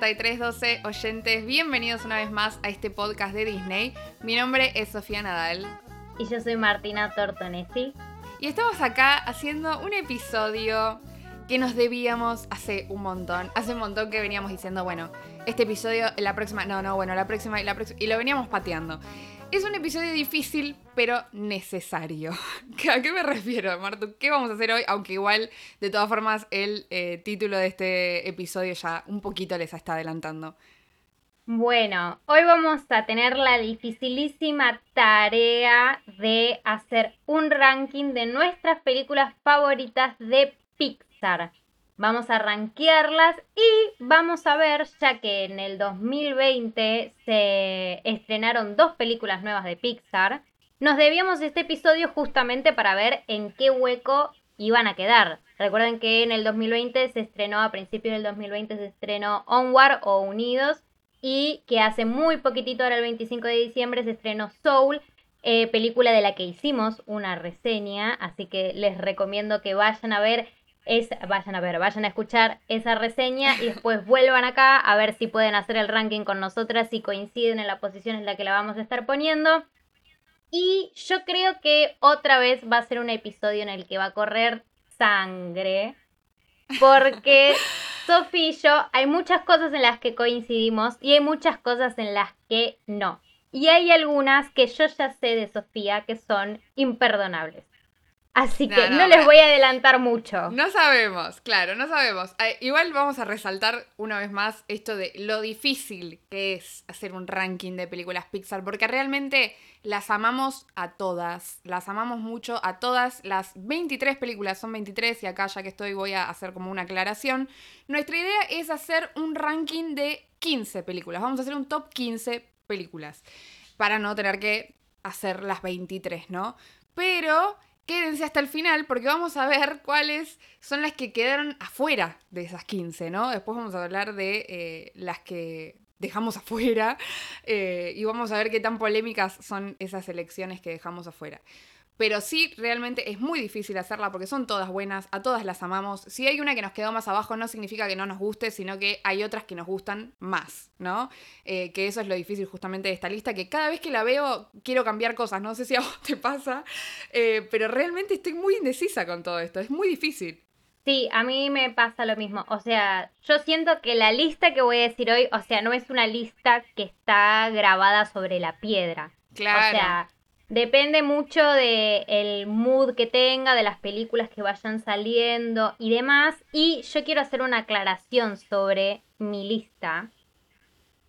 3312 oyentes, bienvenidos una vez más a este podcast de Disney. Mi nombre es Sofía Nadal. Y yo soy Martina Tortonesi. Y estamos acá haciendo un episodio que nos debíamos hace un montón. Hace un montón que veníamos diciendo, bueno, este episodio, la próxima, no, no, bueno, la próxima y la próxima. Y lo veníamos pateando. Es un episodio difícil, pero necesario. ¿A qué me refiero, Martu? ¿Qué vamos a hacer hoy? Aunque igual, de todas formas, el eh, título de este episodio ya un poquito les está adelantando. Bueno, hoy vamos a tener la dificilísima tarea de hacer un ranking de nuestras películas favoritas de Pixar. Vamos a rankearlas y vamos a ver, ya que en el 2020 se estrenaron dos películas nuevas de Pixar, nos debíamos este episodio justamente para ver en qué hueco iban a quedar. Recuerden que en el 2020 se estrenó, a principios del 2020 se estrenó Onward o Unidos y que hace muy poquitito, ahora el 25 de diciembre, se estrenó Soul, eh, película de la que hicimos una reseña, así que les recomiendo que vayan a ver es, vayan a ver, vayan a escuchar esa reseña y después vuelvan acá a ver si pueden hacer el ranking con nosotras, si coinciden en la posición en la que la vamos a estar poniendo. Y yo creo que otra vez va a ser un episodio en el que va a correr sangre, porque Sofía y yo hay muchas cosas en las que coincidimos y hay muchas cosas en las que no. Y hay algunas que yo ya sé de Sofía que son imperdonables. Así que no, les voy a adelantar mucho. No sabemos, claro, no sabemos. Eh, igual vamos a resaltar una vez más esto de lo difícil que es hacer un ranking de películas Pixar, porque realmente las amamos a todas, las amamos mucho a todas. Las 23 películas son 23 y acá ya que estoy voy a hacer como una aclaración. Nuestra idea es hacer un ranking de 15 películas, vamos a hacer un top 15 películas, para no tener que hacer las 23, ¿no? Pero quédense hasta el final porque vamos a ver cuáles son las que quedaron afuera de esas 15, ¿no? Después vamos a hablar de eh, las que dejamos afuera eh, y vamos a ver qué tan polémicas son esas elecciones que dejamos afuera. Pero sí, realmente es muy difícil hacerla porque son todas buenas, a todas las amamos. Si hay una que nos quedó más abajo, no significa que no nos guste, sino que hay otras que nos gustan más, ¿no? Eh, que eso es lo difícil justamente de esta lista, que cada vez que la veo quiero cambiar cosas, no sé si a vos te pasa, eh, pero realmente estoy muy indecisa con todo esto, es muy difícil. Sí, a mí me pasa lo mismo. O sea, yo siento que la lista que voy a decir hoy, o sea, no es una lista que está grabada sobre la piedra. Claro. O sea, Depende mucho del el mood que tenga, de las películas que vayan saliendo y demás. Y yo quiero hacer una aclaración sobre mi lista.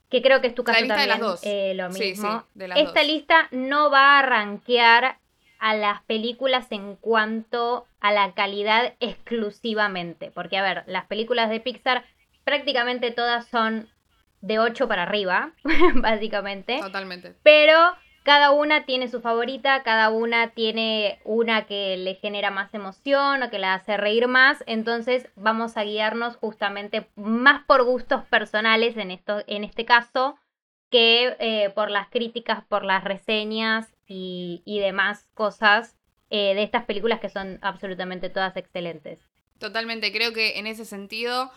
Que creo que es tu caso también. Eh, lo mismo. Esta lista no va a rankear a las películas en cuanto a la calidad exclusivamente. Porque, a ver, las películas de Pixar prácticamente todas son de 8 para arriba, básicamente. Totalmente. Pero cada una tiene su favorita, cada una tiene una que le genera más emoción o que la hace reír más, entonces vamos a guiarnos justamente más por gustos personales en, esto, en este caso que eh, por las críticas, por las reseñas y, demás cosas eh, de estas películas que son absolutamente todas excelentes. Totalmente, creo que en ese sentido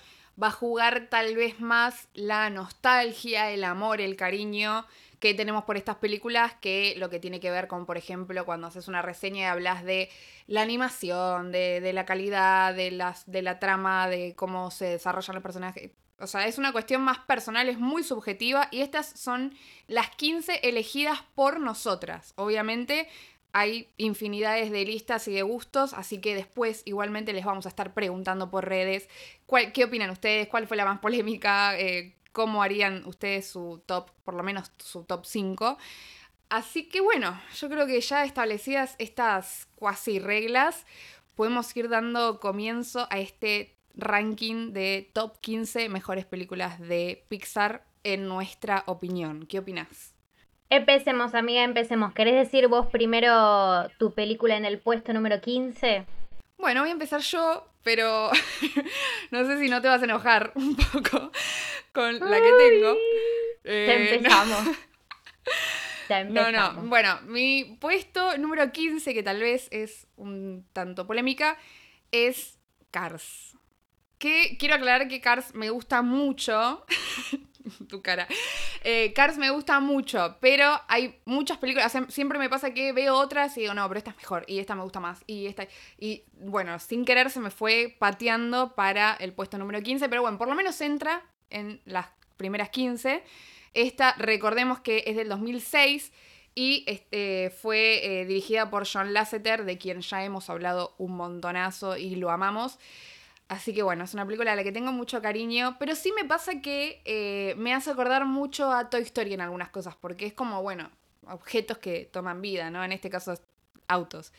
va a jugar tal vez más la nostalgia, el amor, el cariño que tenemos por estas películas que lo que tiene que ver con, por ejemplo, cuando haces una reseña y hablas de la animación, de, la calidad, de, de la trama, de cómo se desarrollan los personajes. O sea, es una cuestión más personal, es muy subjetiva y estas son las 15 elegidas por nosotras. Obviamente hay infinidades de listas y de gustos, así que después igualmente les vamos a estar preguntando por redes cuál, qué opinan ustedes, cuál fue la más polémica, eh, cómo harían ustedes su top, por lo menos su top 5. Así que bueno, yo creo que ya establecidas estas cuasi reglas, podemos ir dando comienzo a este ranking de top 15 mejores películas de Pixar en nuestra opinión. ¿Qué opinas? Empecemos, amiga, empecemos. ¿Querés decir vos primero tu película en el puesto número 15? Bueno, voy a empezar yo, pero no sé si no te vas a enojar un poco con la que tengo. ya eh, empezamos. No. Ya empezamos. No, no. Bueno, mi puesto número 15, que tal vez es un tanto polémica, es Cars. que quiero aclarar que Cars me gusta mucho. tu cara. Eh, Cars me gusta mucho, pero hay muchas películas. Siempre me pasa que veo otras y digo, no, pero esta es mejor. Y esta me gusta más. Y esta. Y bueno, sin querer se me fue pateando para el puesto número 15. Pero bueno, por lo menos entra en las primeras 15. Esta, recordemos que es del 2006 y este, fue eh, dirigida por John Lasseter, de quien ya hemos hablado un montonazo y lo amamos. Así que bueno, es una película a la que tengo mucho cariño, pero sí me pasa que eh, me hace acordar mucho a Toy Story en algunas cosas, porque es como, bueno, objetos que toman vida, ¿no? En este caso, autos.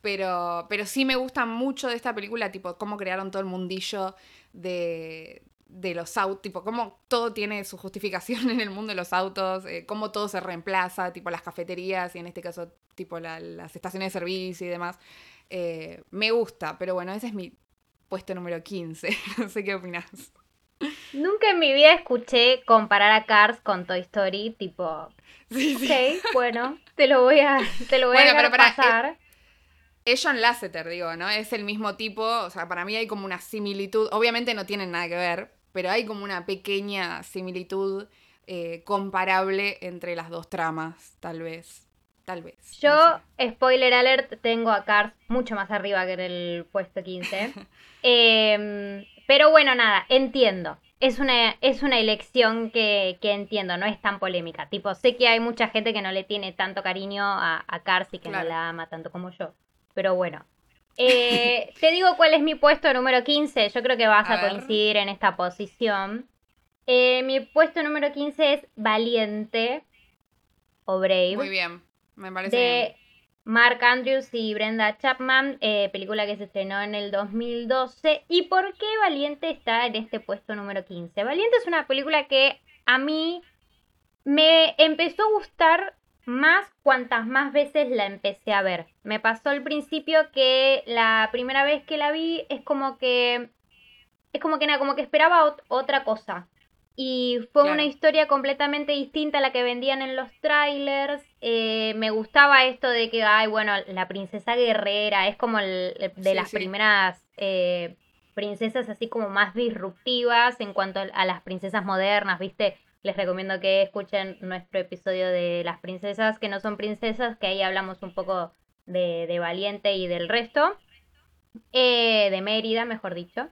Pero, pero sí me gusta mucho de esta película, tipo, cómo crearon todo el mundillo de, de los autos, tipo, cómo todo tiene su justificación en el mundo de los autos, eh, cómo todo se reemplaza, tipo las cafeterías y en este caso, tipo las estaciones de servicio y demás. Eh, me gusta, pero bueno, ese es mi puesto número 15. no sé qué opinas. Nunca en mi vida escuché comparar a Cars con Toy Story, tipo. Sí, ok, bueno, te lo voy a, te lo voy a pasar. Es, John Lasseter, digo, ¿no? Es el mismo tipo, o sea, para mí hay como una similitud. Obviamente no tienen nada que ver, pero hay como una pequeña similitud eh, comparable entre las dos tramas, tal vez. Tal vez. Yo, spoiler alert, tengo a Cars mucho más arriba que en el puesto 15. Em, pero bueno, nada, entiendo. Es una, es una elección que, entiendo, no es tan polémica. Tipo, sé que hay mucha gente que no le tiene tanto cariño a, a Cars y que no la ama tanto como yo. Pero bueno. Eh, te digo cuál es mi puesto número 15. Yo creo que vas a, coincidir en esta posición. Eh, mi puesto número 15 es Valiente o Brave. Muy bien, me parece. De Mark Andrews y Brenda Chapman, eh, película que se estrenó en el 2012. ¿Y por qué Valiente está en este puesto número 15? Valiente es una película que a mí me empezó a gustar más cuantas más veces la empecé a ver. Me pasó al principio que la primera vez que la vi es como que... Es como que nada, como que esperaba otra cosa. Y fue una historia completamente distinta a la que vendían en los trailers. Eh, me gustaba esto de que, ay, bueno, la princesa guerrera es como el, de las primeras eh, princesas así como más disruptivas en cuanto a las princesas modernas, ¿viste? Les recomiendo que escuchen nuestro episodio de las princesas que no son princesas, que ahí hablamos un poco de, de Valiente y del resto. Eh, de Mérida, mejor dicho.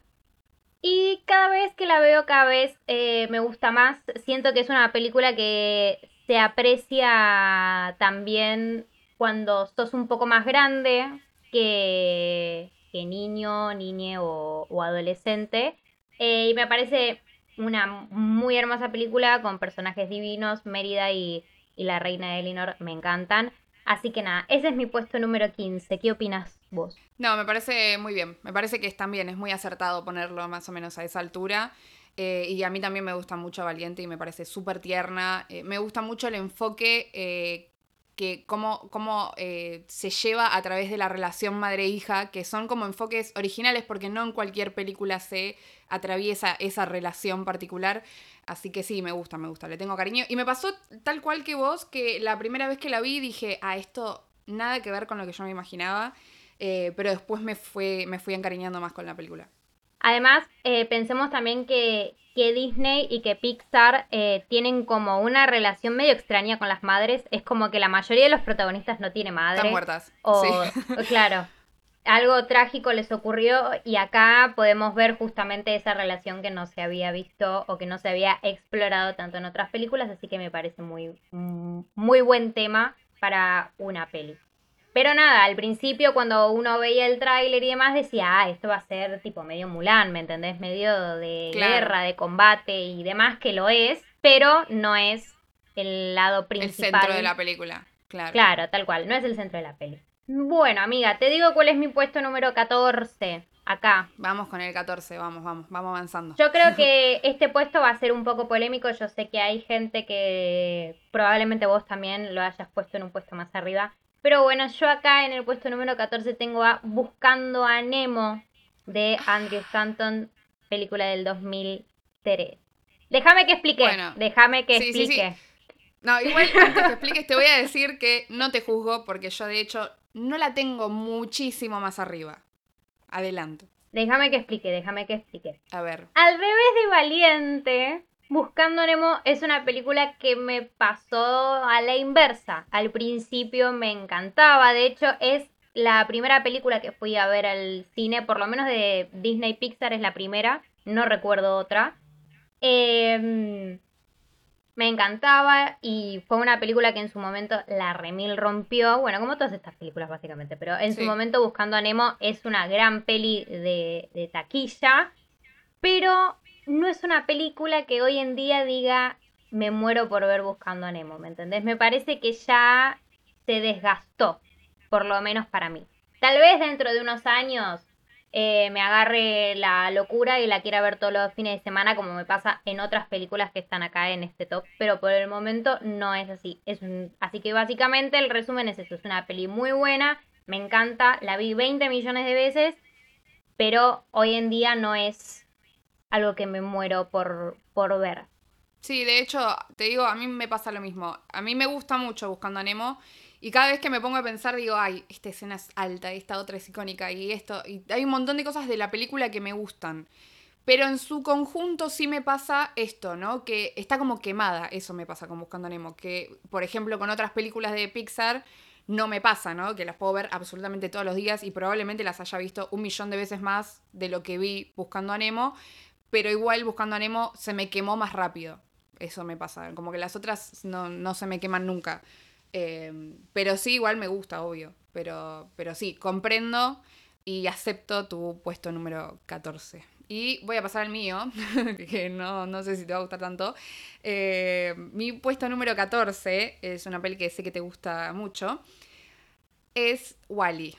Y cada vez que la veo, cada vez eh, me gusta más. Siento que es una película que se aprecia también cuando sos un poco más grande que, que niño, niñe o, adolescente. Eh, y me parece una muy hermosa película con personajes divinos. Mérida y, y la reina Elinor me encantan. Así que nada, ese es mi puesto número 15. ¿Qué opinas vos? No, me parece muy bien. Me parece que es también, es muy acertado ponerlo más o menos a esa altura. Eh, y a mí también me gusta mucho Valiente y me parece súper tierna. Eh, me gusta mucho el enfoque eh, que cómo, cómo se lleva a través de la relación madre-hija, que son como enfoques originales porque no en cualquier película se atraviesa esa relación particular. Así que sí, me gusta, me gusta, le tengo cariño. Y me pasó tal cual que vos, que la primera vez que la vi dije, ah, esto nada que ver con lo que yo me imaginaba. Eh, pero después me, fue, me fui encariñando más con la película. Además, eh, pensemos también que, que, Disney y que Pixar eh, tienen como una relación medio extraña con las madres. Es como que la mayoría de los protagonistas no tiene madre. Están muertas. O, claro, algo trágico les ocurrió y acá podemos ver justamente esa relación que no se había visto o que no se había explorado tanto en otras películas. Así que me parece muy, muy buen tema para una peli. Pero nada, al principio cuando uno veía el tráiler y demás decía, ah, esto va a ser tipo medio Mulan, ¿me entendés? Medio de guerra, de combate y demás, que lo es, pero no es el lado principal. El centro de la película, claro. Claro, tal cual, no es el centro de la peli. Bueno, amiga, te digo cuál es mi puesto número 14. Acá. Vamos con el 14, vamos, vamos, vamos avanzando. Yo creo que este puesto va a ser un poco polémico. Yo sé que hay gente que probablemente vos también lo hayas puesto en un puesto más arriba. Pero bueno, yo acá en el puesto número 14 tengo a Buscando a Nemo de Andrew Stanton, película del 2003. Déjame que explique. déjame que explique. No, igual antes que expliques te voy a decir que no te juzgo porque yo de hecho no la tengo muchísimo más arriba. Adelanto. Déjame que explique, déjame que explique. A ver. Al revés de Valiente, Buscando Nemo es una película que me pasó a la inversa. Al principio me encantaba, de hecho es la primera película que fui a ver al cine, por lo menos de Disney Pixar es la primera, no recuerdo otra. Em, me encantaba y fue una película que en su momento la remil rompió, bueno, como todas estas películas básicamente, pero en su momento Buscando a Nemo es una gran peli de, de taquilla, pero no es una película que hoy en día diga me muero por ver Buscando a Nemo, ¿me entendés? Me parece que ya se desgastó por lo menos para mí. Tal vez dentro de unos años eh, me agarre la locura y la quiera ver todos los fines de semana, como me pasa en otras películas que están acá en este top, pero por el momento no es así. Es así que básicamente el resumen es eso, es una peli muy buena, me encanta, la vi 20 millones de veces, pero hoy en día no es algo que me muero por, por ver. Sí, de hecho, te digo, a mí me pasa lo mismo. A mí me gusta mucho Buscando a Nemo y cada vez que me pongo a pensar, digo, ay, esta escena es alta, esta otra es icónica, y esto. Y hay un montón de cosas de la película que me gustan. Pero en su conjunto sí me pasa esto, ¿no? Que está como quemada, eso me pasa con Buscando Nemo. Que, por ejemplo, con otras películas de Pixar no me pasa, ¿no? Que las puedo ver absolutamente todos los días y probablemente las haya visto un millón de veces más de lo que vi Buscando a Nemo. Pero igual Buscando a Nemo se me quemó más rápido. Eso me pasa. Como que las otras no, no se me queman nunca. Em, pero sí, igual me gusta, obvio. Pero, pero sí, comprendo y acepto tu puesto número 14. Y voy a pasar al mío, que no, no, sé si te va a gustar tanto. Em, mi puesto número 14 es una peli que sé que te gusta mucho. Es Wally.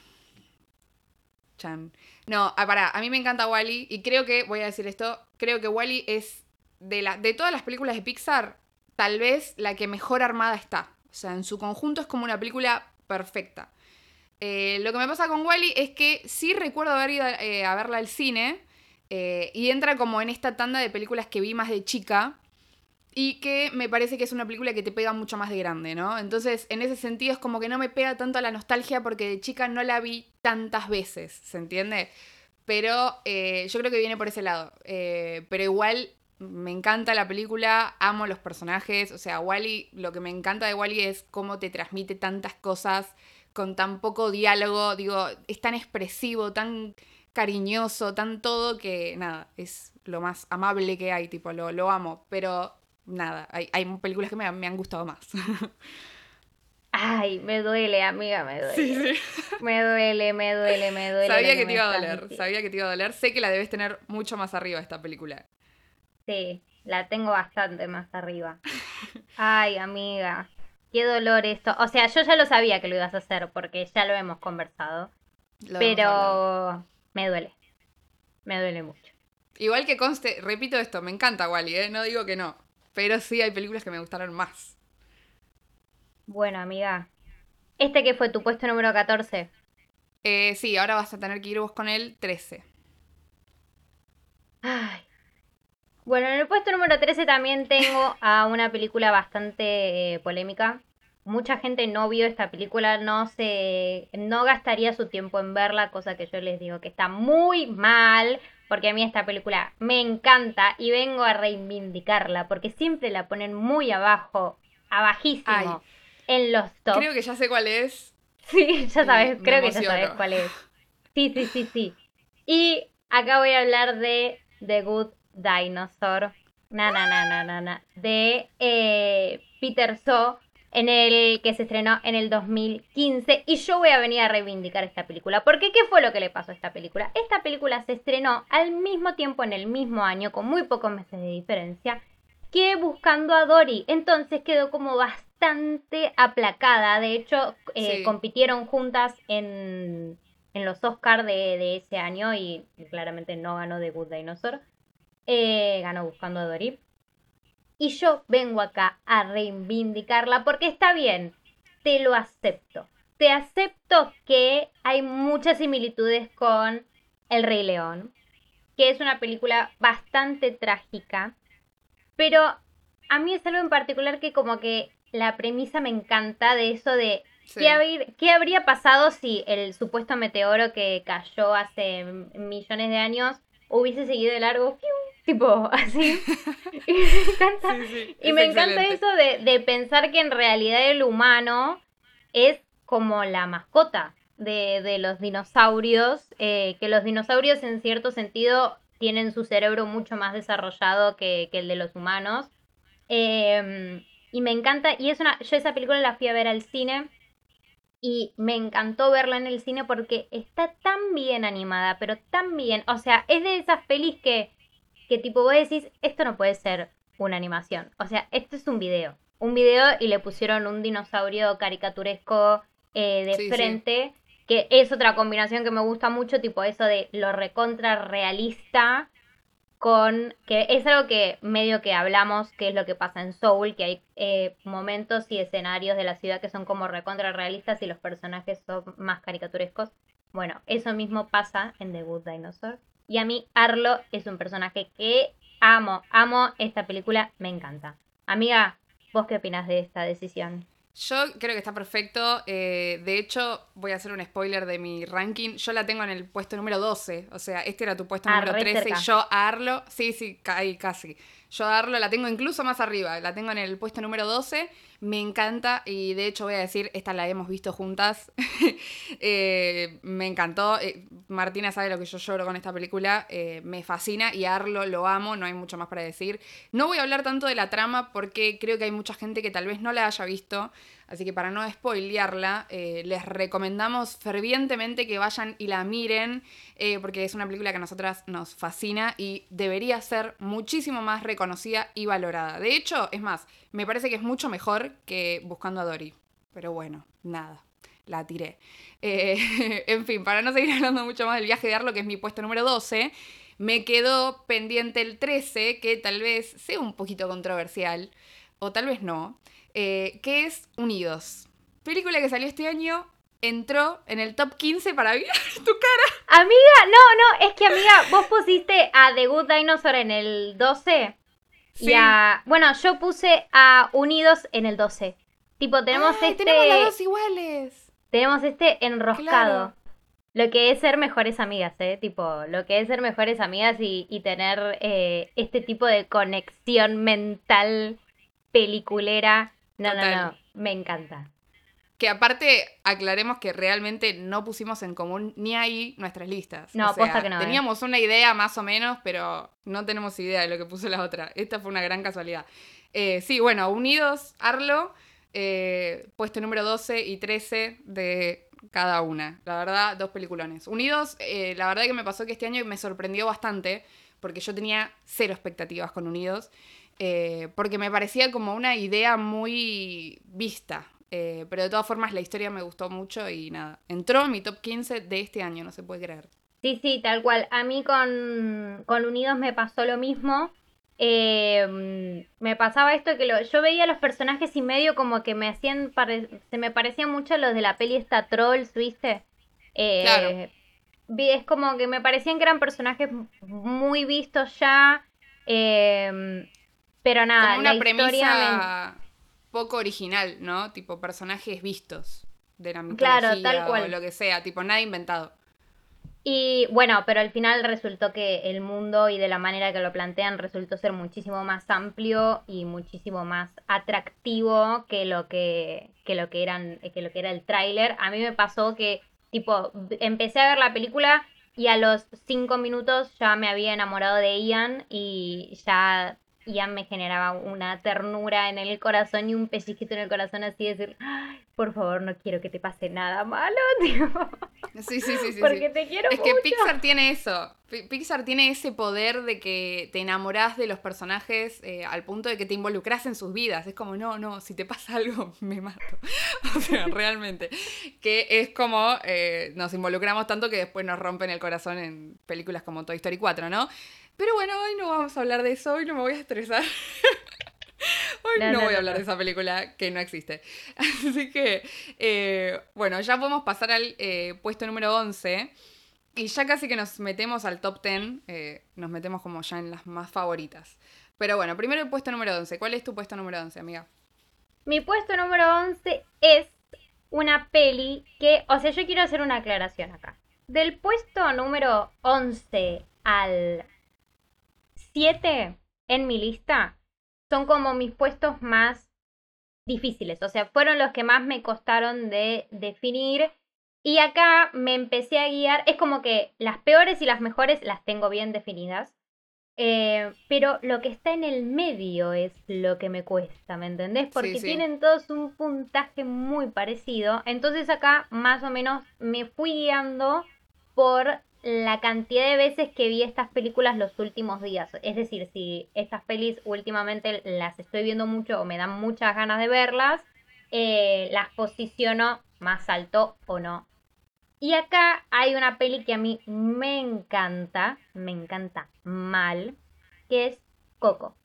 Chan. No, ah, pará, a mí me encanta Wally y creo que, voy a decir esto, creo que Wally es de, la, de todas las películas de Pixar, tal vez la que mejor armada está. O sea, en su conjunto es como una película perfecta. Eh, lo que me pasa con Wally es que sí recuerdo haber ido eh, a verla al cine eh, y entra como en esta tanda de películas que vi más de chica y que me parece que es una película que te pega mucho más de grande, ¿no? Entonces, en ese sentido es como que no me pega tanto a la nostalgia porque de chica no la vi tantas veces, ¿se entiende? Pero yo creo que viene por ese lado. pero igual me encanta la película, amo los personajes, o sea, Wally, lo que me encanta de Wally es cómo te transmite tantas cosas con tan poco diálogo, digo, es tan expresivo, tan cariñoso, tan todo que nada, es lo más amable que hay, tipo, lo, lo amo, pero nada, hay, películas que me, han gustado más. Ay, me duele, amiga, me duele. Sí, sí. Me duele, me duele, me duele. Sabía que, te iba a doler, sabía que te iba a doler. Sé que la debes tener mucho más arriba esta película. Sí, la tengo bastante más arriba. Ay, amiga, qué dolor esto. O sea, yo ya lo sabía que lo ibas a hacer porque ya lo hemos conversado. pero me duele. Me duele mucho. Igual que conste, repito esto, me encanta Wally, ¿eh? no digo que no. Pero sí hay películas que me gustaron más. Bueno, amiga. ¿Este que fue tu puesto número 14? Eh, sí, ahora vas a tener que ir vos con el 13. Ay, bueno, en el puesto número 13 también tengo a una película bastante eh, polémica. Mucha gente no vio esta película, no se no gastaría su tiempo en verla, cosa que yo les digo que está muy mal, porque a mí esta película me encanta y vengo a reivindicarla, porque siempre la ponen muy abajo, abajísimo en los tops. Creo que ya sé cuál es. Sí, ya sabes, creo que ya sabes cuál es. Sí, sí, sí, sí. Y acá voy a hablar de The Good Dinosaur, na, na, na, na, na, de eh, Peter So, en el que se estrenó en el 2015 y yo voy a venir a reivindicar esta película. Porque ¿qué fue lo que le pasó a esta película? Esta película se estrenó al mismo tiempo en el mismo año, con muy pocos meses de diferencia, que Buscando a Dory. Entonces quedó como bastante aplacada. De hecho, eh, compitieron juntas en, en los Oscars de, de, ese año y claramente no ganó The Good Dinosaur. Eh, ganó Buscando a Dory. Y yo vengo acá a reivindicarla porque está bien, te lo acepto. Te acepto que hay muchas similitudes con El Rey León, que es una película bastante trágica, pero a mí es algo en particular que como que la premisa me encanta de eso de ¿Qué, habría pasado si el supuesto meteoro que cayó hace millones de años hubiese seguido de largo? Tipo, así. y me encanta, y me encanta eso de, pensar que en realidad el humano es como la mascota de, los dinosaurios, eh, que los dinosaurios en cierto sentido tienen su cerebro mucho más desarrollado que, el de los humanos. Em, y me encanta, y es una, yo esa película la fui a ver al cine y me encantó verla en el cine porque está tan bien animada, pero tan bien, o sea, es de esas pelis que, que tipo vos decís, esto no puede ser una animación, o sea, esto es un video, un video y le pusieron un dinosaurio caricaturesco eh, de frente que es otra combinación que me gusta mucho, tipo eso de lo recontra realista con que es algo que medio que hablamos, que es lo que pasa en Soul, que hay eh, momentos y escenarios de la ciudad que son como recontra realistas y los personajes son más caricaturescos. Bueno, eso mismo pasa en The Good Dinosaur. Y a mí Arlo es un personaje que amo, amo esta película, me encanta. Amiga, ¿vos qué opinas de esta decisión? Yo creo que está perfecto. Eh, de hecho, voy a hacer un spoiler de mi ranking. Yo la tengo en el puesto número 12. O sea, este era tu puesto ah, número 13 y yo a Arlo. Sí, sí, ahí casi. Yo a Arlo la tengo incluso más arriba. La tengo en el puesto número 12 me encanta y de hecho voy a decir, esta la hemos visto juntas. Eh, me encantó. Eh, Martina sabe lo que yo lloro con esta película. Eh, me fascina y Arlo lo amo, no hay mucho más para decir. No voy a hablar tanto de la trama porque creo que hay mucha gente que tal vez no la haya visto. Así que para no spoilearla, eh, les recomendamos fervientemente que vayan y la miren, eh, porque es una película que a nosotras nos fascina y debería ser muchísimo más reconocida y valorada. De hecho, es más, me parece que es mucho mejor que Buscando a Dory. Pero bueno, nada, la tiré. Eh, en fin, para no seguir hablando mucho más del viaje de Arlo, que es mi puesto número 12, me quedó pendiente el 13, que tal vez sea un poquito controversial, o tal vez no eh, que es Unidos. Película que salió este año, entró en el top 15 para ver tu cara. Amiga, no, no, es que amiga, vos pusiste a The Good Dinosaur en el 12. Sí. bueno, yo puse a Unidos en el 12. Tipo, tenemos este. Tenemos las dos iguales. Tenemos este enroscado. Lo que es ser mejores amigas, ¿eh? Tipo, lo que es ser mejores amigas y, tener eh, este tipo de conexión mental peliculera no, no, no, me encanta. Que aparte, aclaremos que realmente no pusimos en común ni ahí nuestras listas. No, o que no. ¿eh? Teníamos una idea más o menos, pero no tenemos idea de lo que puso la otra. Esta fue una gran casualidad. Eh, sí, bueno, unidos, Arlo, eh, puesto número 12 y 13 de cada una. La verdad, dos peliculones. Unidos, la verdad que me pasó que este año me sorprendió bastante, porque yo tenía cero expectativas con Unidos. Eh, porque me parecía como una idea muy vista. Eh, pero de todas formas la historia me gustó mucho y nada, entró en mi top 15 de este año, no se puede creer. Sí, sí, tal cual. A mí con, con Unidos me pasó lo mismo. Eh, me pasaba esto que yo veía los personajes y medio como que me hacían, se me parecían mucho los de la peli esta Trolls, ¿viste? claro. Es como que me parecían que eran personajes muy vistos ya. Eh, pero nada, Como una premisa poco original, ¿no? Tipo personajes vistos de la mitología claro, o lo que sea, tipo nada inventado. Y bueno, pero al final resultó que el mundo y de la manera que lo plantean resultó ser muchísimo más amplio y muchísimo más atractivo que lo que, que lo que eran que lo que era el tráiler. A mí me pasó que tipo empecé a ver la película y a los cinco minutos ya me había enamorado de Ian y ya ya me generaba una ternura en el corazón y un pellizquito en el corazón así de decir, por favor, no quiero que te pase nada malo, tío. Sí, sí, sí, sí. Porque te quiero Es que Pixar tiene eso. Pixar tiene ese poder de que te enamorás de los personajes eh, al punto de que te involucras en sus vidas. Es como, no, no, si te pasa algo, me mato. O sea, realmente. Que es como eh, nos involucramos tanto que después nos rompen el corazón en películas como Toy Story 4, ¿no? Pero bueno, hoy no vamos a hablar de eso, hoy no me voy a estresar. hoy no, voy a hablar de esa película que no existe. Así que, eh, bueno, ya podemos pasar al eh, puesto número 11. Y ya casi que nos metemos al top 10, eh, nos metemos como ya en las más favoritas. Pero bueno, primero el puesto número 11. ¿Cuál es tu puesto número 11, amiga? Mi puesto número 11 es una peli que, o sea, yo quiero hacer una aclaración acá. Del puesto número 11 al 7 en mi lista son como mis puestos más difíciles, o sea, fueron los que más me costaron de definir. Y acá me empecé a guiar, es como que las peores y las mejores las tengo bien definidas, eh, pero lo que está en el medio es lo que me cuesta, ¿me entendés? Porque tienen todos un puntaje muy parecido, entonces acá más o menos me fui guiando por la cantidad de veces que vi estas películas los últimos días. Es decir, si estas pelis últimamente las estoy viendo mucho o me dan muchas ganas de verlas, eh, las posiciono más alto o no. Y acá hay una peli que a mí me encanta, me encanta mal, que es Coco.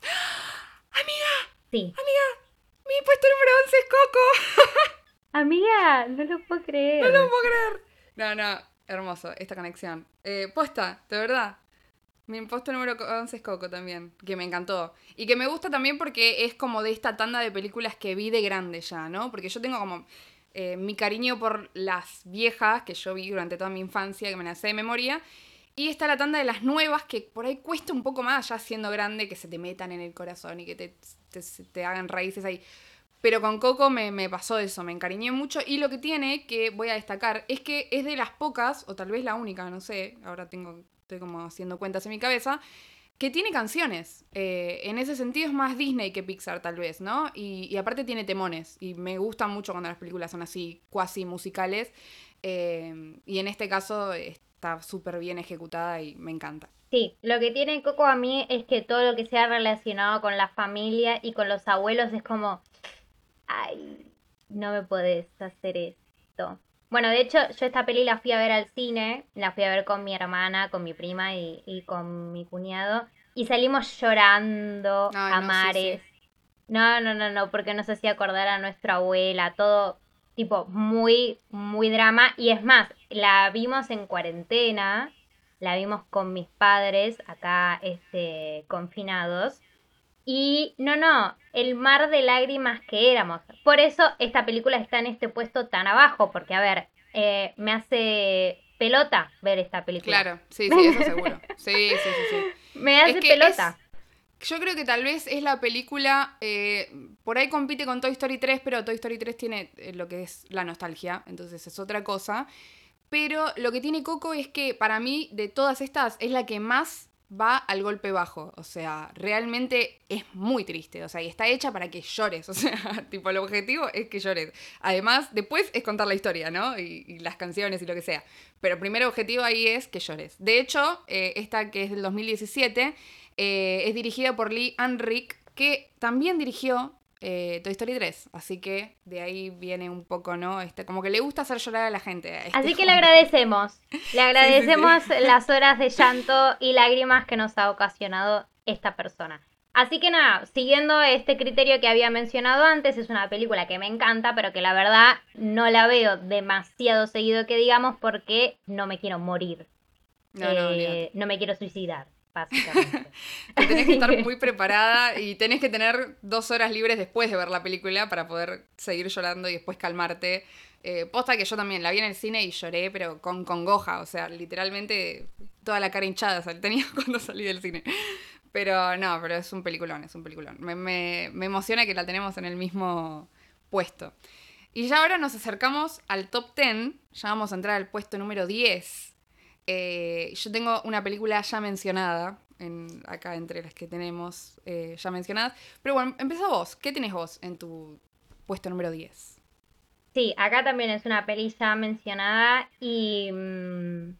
Amiga. Sí. Amiga, mi puesto número 11 es Coco. Amiga, no lo puedo creer. No lo puedo creer. No, no, Hermoso, esta conexión. Eh, posta, de verdad. Mi impuesto número 11 es Coco también, que me encantó. Y que me gusta también porque es como de esta tanda de películas que vi de grande ya, ¿no? Porque yo tengo como eh, mi cariño por las viejas que yo vi durante toda mi infancia, que me las de memoria. Y está la tanda de las nuevas que por ahí cuesta un poco más ya siendo grande que se te metan en el corazón y que te, te hagan raíces ahí. Pero con Coco me, pasó eso, me encariñé mucho. Y lo que tiene, que voy a destacar, es que es de las pocas, o tal vez la única, no sé, ahora tengo, estoy como haciendo cuentas en mi cabeza, que tiene canciones. Eh, en ese sentido es más Disney que Pixar, tal vez, ¿no? Y, aparte tiene temones. Y me gusta mucho cuando las películas son así, cuasi musicales. Eh, y en este caso está súper bien ejecutada y me encanta. Sí, lo que tiene Coco a mí es que todo lo que sea relacionado con la familia y con los abuelos es como ay, no me podés hacer esto. Bueno, de hecho, yo esta peli la fui a ver al cine, la fui a ver con mi hermana, con mi prima y, con mi cuñado, y salimos llorando a mares. No, no, no, no, porque nos hacía acordar a nuestra abuela, todo tipo muy, muy drama. Y es más, la vimos en cuarentena, la vimos con mis padres acá este, confinados. Y no, no, el mar de lágrimas que éramos. Por eso esta película está en este puesto tan abajo, porque a ver, eh, me hace pelota ver esta película. Claro, sí, sí, eso seguro. Sí, sí, sí, sí. Me hace pelota. yo creo que tal vez es la película, eh, por ahí compite con Toy Story 3, pero Toy Story 3 tiene eh, lo que es la nostalgia, entonces es otra cosa. Pero lo que tiene Coco es que para mí, de todas estas, es la que más va al golpe bajo. O sea, realmente es muy triste. O sea, y está hecha para que llores. O sea, tipo, el objetivo es que llores. Además, después es contar la historia, ¿no? Y, las canciones y lo que sea. Pero el primer objetivo ahí es que llores. De hecho, eh, esta que es del 2017 eh, es dirigida por Lee Anrick, que también dirigió eh, Toy Story 3. Así que de ahí viene un poco, ¿no? Este, como que le gusta hacer llorar a la gente. Este así que le agradecemos. Le agradecemos las horas de llanto y lágrimas que nos ha ocasionado esta persona. Así que nada, siguiendo este criterio que había mencionado antes, es una película que me encanta, pero que la verdad no la veo demasiado seguido que digamos porque no me quiero morir. no, eh, no me quiero suicidar básicamente. tenés que estar muy preparada y tenés que tener dos horas libres después de ver la película para poder seguir llorando y después calmarte. Eh, posta que yo también la vi en el cine y lloré, pero con congoja, o sea, literalmente toda la cara hinchada tenía cuando salí del cine. Pero no, pero es un peliculón, es un peliculón. Me, me, me emociona que la tenemos en el mismo puesto. Y ya ahora nos acercamos al top 10, ya vamos a entrar al puesto número 10 eh, yo tengo una película ya mencionada, en, acá entre las que tenemos eh, ya mencionadas. Pero bueno, empieza vos. ¿Qué tenés vos en tu puesto número 10? Sí, acá también es una peli ya mencionada y... Mm,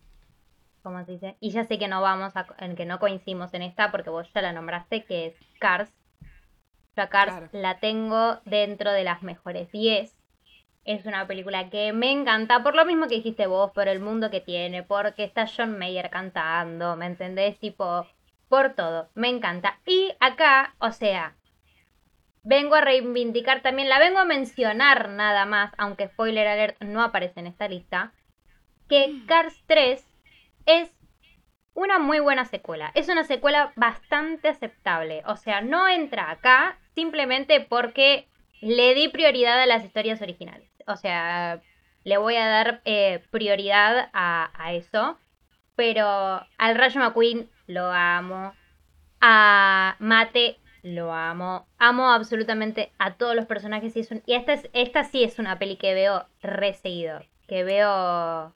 ¿Cómo se dice? Y ya sé que no vamos a... En que no coincidimos en esta porque vos ya la nombraste, que es Cars. Yo Cars la tengo dentro de las mejores 10 es una película que me encanta, por lo mismo que dijiste vos, por el mundo que tiene, porque está John Mayer cantando, ¿me entendés? Tipo, por todo, me encanta. Y acá, o sea, vengo a reivindicar también, la vengo a mencionar nada más, aunque spoiler alert no aparece en esta lista, que mm. Cars 3 es una muy buena secuela. Es una secuela bastante aceptable. O sea, no entra acá simplemente porque le di prioridad a las historias originales. O sea, le voy a dar eh, prioridad a, a, eso. Pero al Rayo McQueen lo amo. A Mate lo amo. Amo absolutamente a todos los personajes. Y, es y esta, es, esta sí es una peli que veo re. Que veo,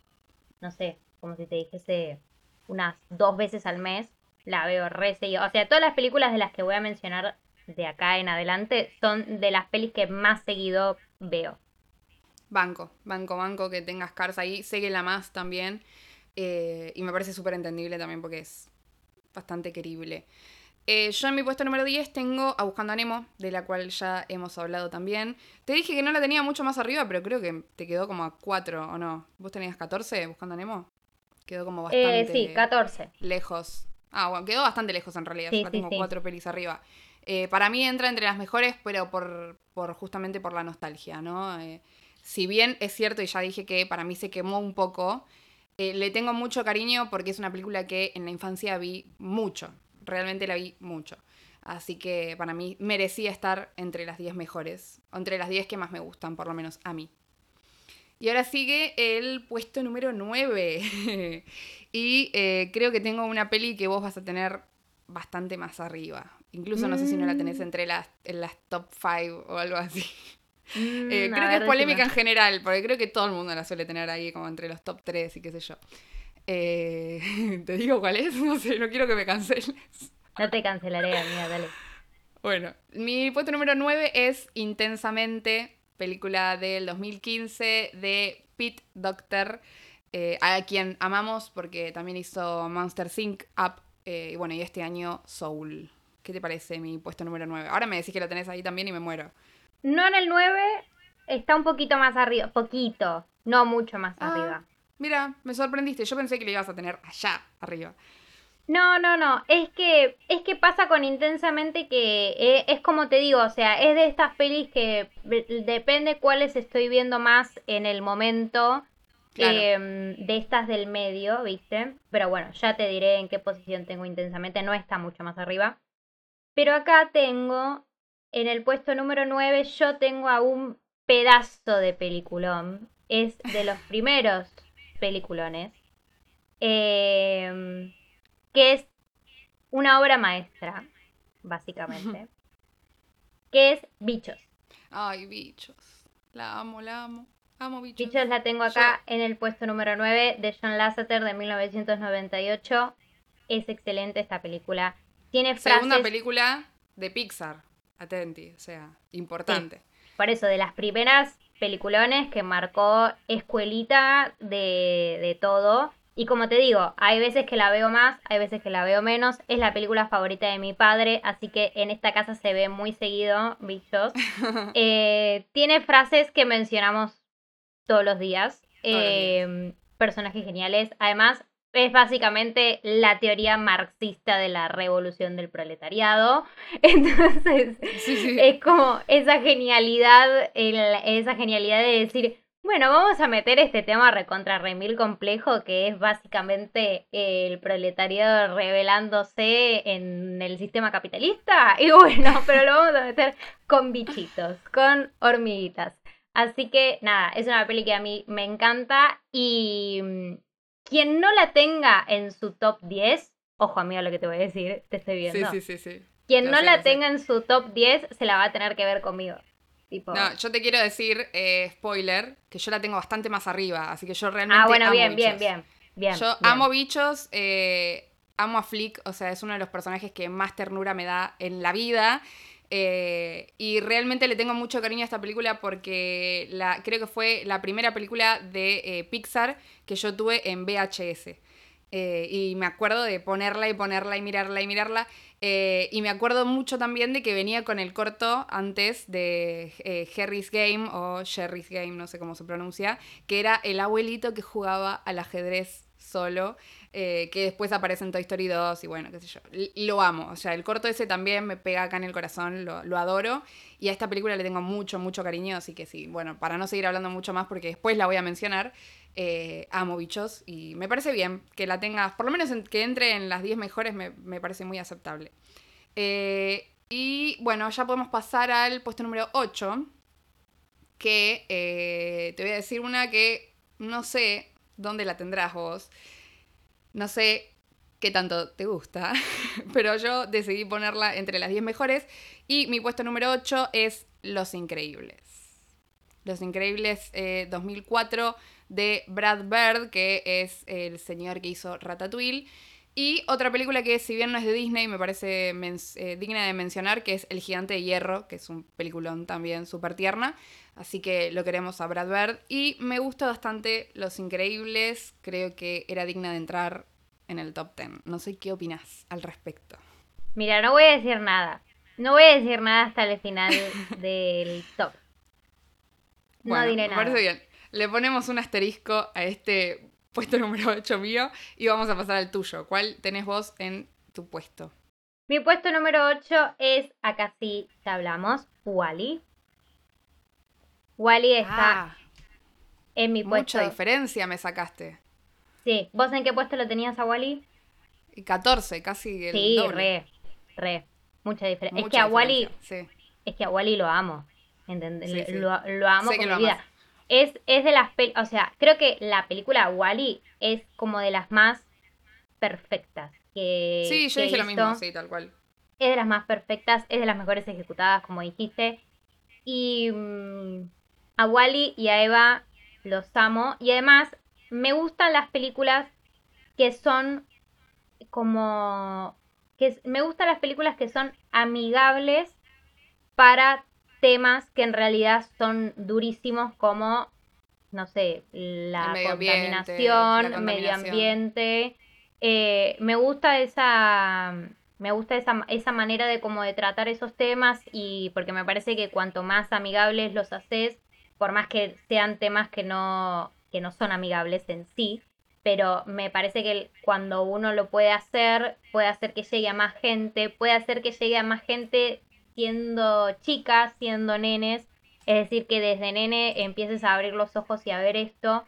no sé, como si te dijese unas dos veces al mes. La veo re. O sea, todas las películas de las que voy a mencionar de acá en adelante son de las pelis que más seguido veo. Banco, banco, banco que tengas Cars ahí. Sé que la más también. Eh, y me parece súper entendible también porque es bastante querible. Eh, yo en mi puesto número 10 tengo a Buscando a Nemo, de la cual ya hemos hablado también. Te dije que no la tenía mucho más arriba, pero creo que te quedó como a 4, ¿o no? ¿Vos tenías 14 Buscando a Nemo? Quedó como bastante... Eh, sí, 14. Lejos. Ah, bueno, quedó bastante lejos en realidad. yo tengo 4 pelis arriba. Eh, para mí entra entre las mejores, pero por, por justamente por la nostalgia, ¿no? Si bien es cierto, y ya dije que para mí se quemó un poco, le tengo mucho cariño porque es una película que en la infancia vi mucho realmente la vi mucho. Así que para mí merecía estar entre las 10 mejores, entre las 10 que más me gustan, por lo menos a mí. Y ahora sigue el puesto número 9. y eh, creo que tengo una peli que vos vas a tener bastante más arriba. Incluso no sé si no la tenés mm. entre las, en las top 5 o algo así. Mm, eh, creo que es polémica en general, porque creo que todo el mundo la suele tener ahí como entre los top 3 y qué sé yo. Eh, ¿Te digo cuál es? No sé, no quiero que me canceles. No te cancelaré, amiga, dale. Bueno, mi puesto número 9 es Intensamente, película del 2015 de Pete Doctor, eh, a quien amamos porque también hizo Monster Sync Up eh, y bueno, y este año Soul. ¿Qué te parece mi puesto número 9? Ahora me decís que lo tenés ahí también y me muero. No en el 9, está un poquito más arriba, poquito, no mucho más ah. arriba. Mira, me sorprendiste. Yo pensé que lo ibas a tener allá arriba. No, no, no. Es que, es que pasa con intensamente que eh, es, como te digo, o sea, es de estas pelis que depende cuáles estoy viendo más en el momento em, de estas del medio, ¿viste? Pero bueno, ya te diré en qué posición tengo intensamente. No está mucho más arriba. Pero acá tengo, en el puesto número 9, yo tengo a un pedazo de peliculón. Es de los primeros peliculones, em, que es una obra maestra, básicamente, que es Bichos. Ay, Bichos. La amo, la amo. Amo Bichos. Bichos la tengo acá en el puesto número 9 de John Lasseter de 1998. Es excelente esta película. Tiene frases... Segunda película de Pixar. Atenti, o sea, importante. Por eso, de las primeras peliculones que marcó escuelita de, de todo. Y como te digo, hay veces que la veo más, hay veces que la veo menos. Es la película favorita de mi padre, así que en esta casa se ve muy seguido Bichos. Eh, tiene frases que mencionamos todos los días. Eh, personajes geniales. Además, es básicamente la teoría marxista de la revolución del proletariado. Entonces, es como esa genialidad, esa genialidad de decir, bueno, vamos a meter este tema recontra remil complejo que es básicamente el proletariado revelándose en el sistema capitalista. Y bueno, pero lo vamos a meter con bichitos, con hormiguitas. Así que nada, es una peli que a mí me encanta y mm, quien no la tenga en su top 10, ojo amigo lo que te voy a decir, te estoy viendo. Sí, sí, sí, sí. Quien no la tenga en su top 10 se la va a tener que ver conmigo. No, yo te quiero decir, eh, spoiler, que yo la tengo bastante más arriba, así que yo realmente. Ah, bueno, bien, bien, bien, bien. Yo amo bichos, eh, amo a Flick, o sea, es uno de los personajes que más ternura me da en la vida. Eh, y realmente le tengo mucho cariño a esta película porque la, creo que fue la primera película de eh, Pixar que yo tuve en VHS. Eh, y me acuerdo de ponerla y ponerla y mirarla y mirarla. y me acuerdo mucho también de que venía con el corto antes de Harry's Game o Sherry's Game, no sé cómo se pronuncia, que era el abuelito que jugaba al ajedrez solo. Eh, que después aparece en Toy Story 2 y bueno, qué sé yo. Lo amo, o sea, el corto ese también me pega acá en el corazón, lo, adoro. Y a esta película le tengo mucho, mucho cariño, así que sí, bueno, para no seguir hablando mucho más porque después la voy a mencionar, eh, amo bichos y me parece bien que la tengas, por lo menos que entre en las 10 mejores me, parece muy aceptable. Eh, y bueno, ya podemos pasar al puesto número 8, que te voy a decir una que no sé dónde la tendrás vos. No sé qué tanto te gusta, pero yo decidí ponerla entre las 10 mejores y mi puesto número 8 es Los Increíbles. Los Increíbles 2004 eh, de Brad Bird, que es el señor que hizo Ratatouille. Y otra película que, si bien no es de Disney, me parece eh, digna de mencionar, que es El Gigante de Hierro, que es un peliculón también súper tierna. Así que lo queremos a Brad Bird. Y me gusta bastante Los Increíbles. Creo que era digna de entrar en el top 10. No sé qué opinas al respecto. Mira, no voy a decir nada. No voy a decir nada hasta el final del top. No diré nada. Me parece bien. Le ponemos un asterisco a este puesto número 8 mío y vamos a pasar al tuyo. ¿Cuál tenés vos en tu puesto? Mi puesto número 8 es, acá sí ya hablamos, Wally. Wally está ah, en mi puesto. Mucha diferencia me sacaste. Sí, ¿vos en qué puesto lo tenías a Wally? 14, casi el sí, re, re. Mucha diferencia. Es que a Wally, es que a Wally lo amo. ¿entendés? Lo, amo con mi vida es, es de las o sea, creo que la película Wally es como de las más perfectas que Sí, yo dije lo mismo, sí, tal cual. Es de las más perfectas, es de las mejores ejecutadas, como dijiste. Y mm, a Wally y a Eva los amo. Y además, me gustan las películas que son como. que Me gustan las películas que son amigables para temas que en realidad son durísimos como, no sé, la contaminación, medio ambiente. Eh, me gusta esa me gusta esa, esa manera de como de tratar esos temas y porque me parece que cuanto más amigables los haces, por más que sean temas que no, que no son amigables en sí, pero me parece que cuando uno lo puede hacer, puede hacer que llegue a más gente, puede hacer que llegue a más gente siendo chicas, siendo nenes, es decir, que desde nene empieces a abrir los ojos y a ver esto.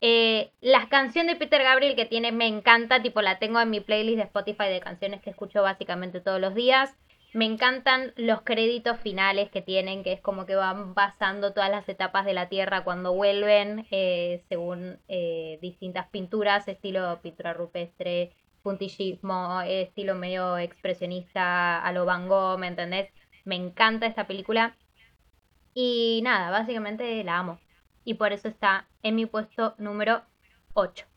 Eh, la canción de Peter Gabriel que tiene me encanta, tipo la tengo en mi playlist de Spotify de canciones que escucho básicamente todos los días. Me encantan los créditos finales que tienen, que es como que van pasando todas las etapas de la Tierra cuando vuelven, eh, según eh, distintas pinturas, estilo pintura rupestre, puntillismo, estilo medio expresionista a lo Van Gogh, ¿me entendés? Me encanta esta película. Y nada, básicamente la amo. Y por eso está en mi puesto número 8.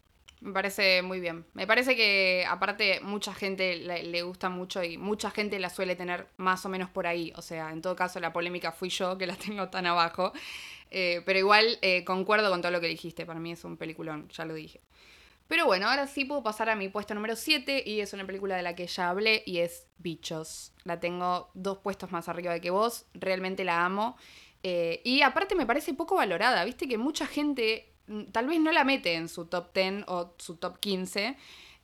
Me parece muy bien. Me parece que aparte mucha gente le, gusta mucho y mucha gente la suele tener más o menos por ahí. O sea, en todo caso la polémica fui yo que la tengo tan abajo. Eh, pero igual eh, concuerdo con todo lo que dijiste. Para mí es un peliculón, ya lo dije. Pero bueno, ahora sí puedo pasar a mi puesto número 7 y es una película de la que ya hablé y es Bichos. La tengo dos puestos más arriba de que vos, realmente la amo. Eh, y aparte me parece poco valorada, viste que mucha gente tal vez no la mete en su top 10 o su top 15,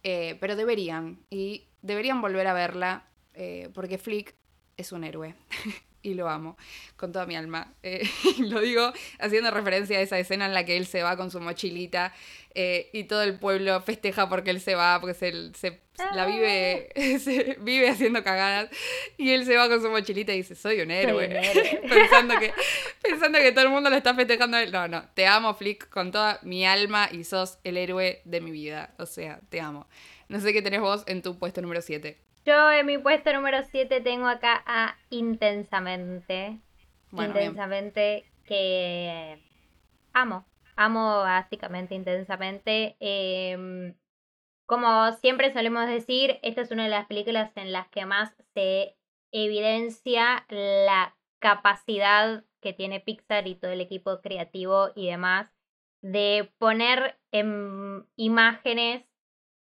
eh, pero deberían. Y deberían volver a verla eh, porque Flick es un héroe. y lo amo con toda mi alma. Eh, lo digo haciendo referencia a esa escena en la que él se va con su mochilita eh, y todo el pueblo festeja porque él se va, porque se, se la vive, se vive haciendo cagadas y él se va con su mochilita y dice, soy un héroe, pensando, que, pensando que todo el mundo lo está festejando. No, no, te amo Flick con toda mi alma y sos el héroe de mi vida, o sea, te amo. No sé qué tenés vos en tu puesto número 7. Yo en mi puesto número 7 tengo acá a Intensamente. intensamente que amo. Amo básicamente intensamente. Em, como siempre solemos decir, esta es una de las películas en las que más se evidencia la capacidad que tiene Pixar y todo el equipo creativo y demás de poner en imágenes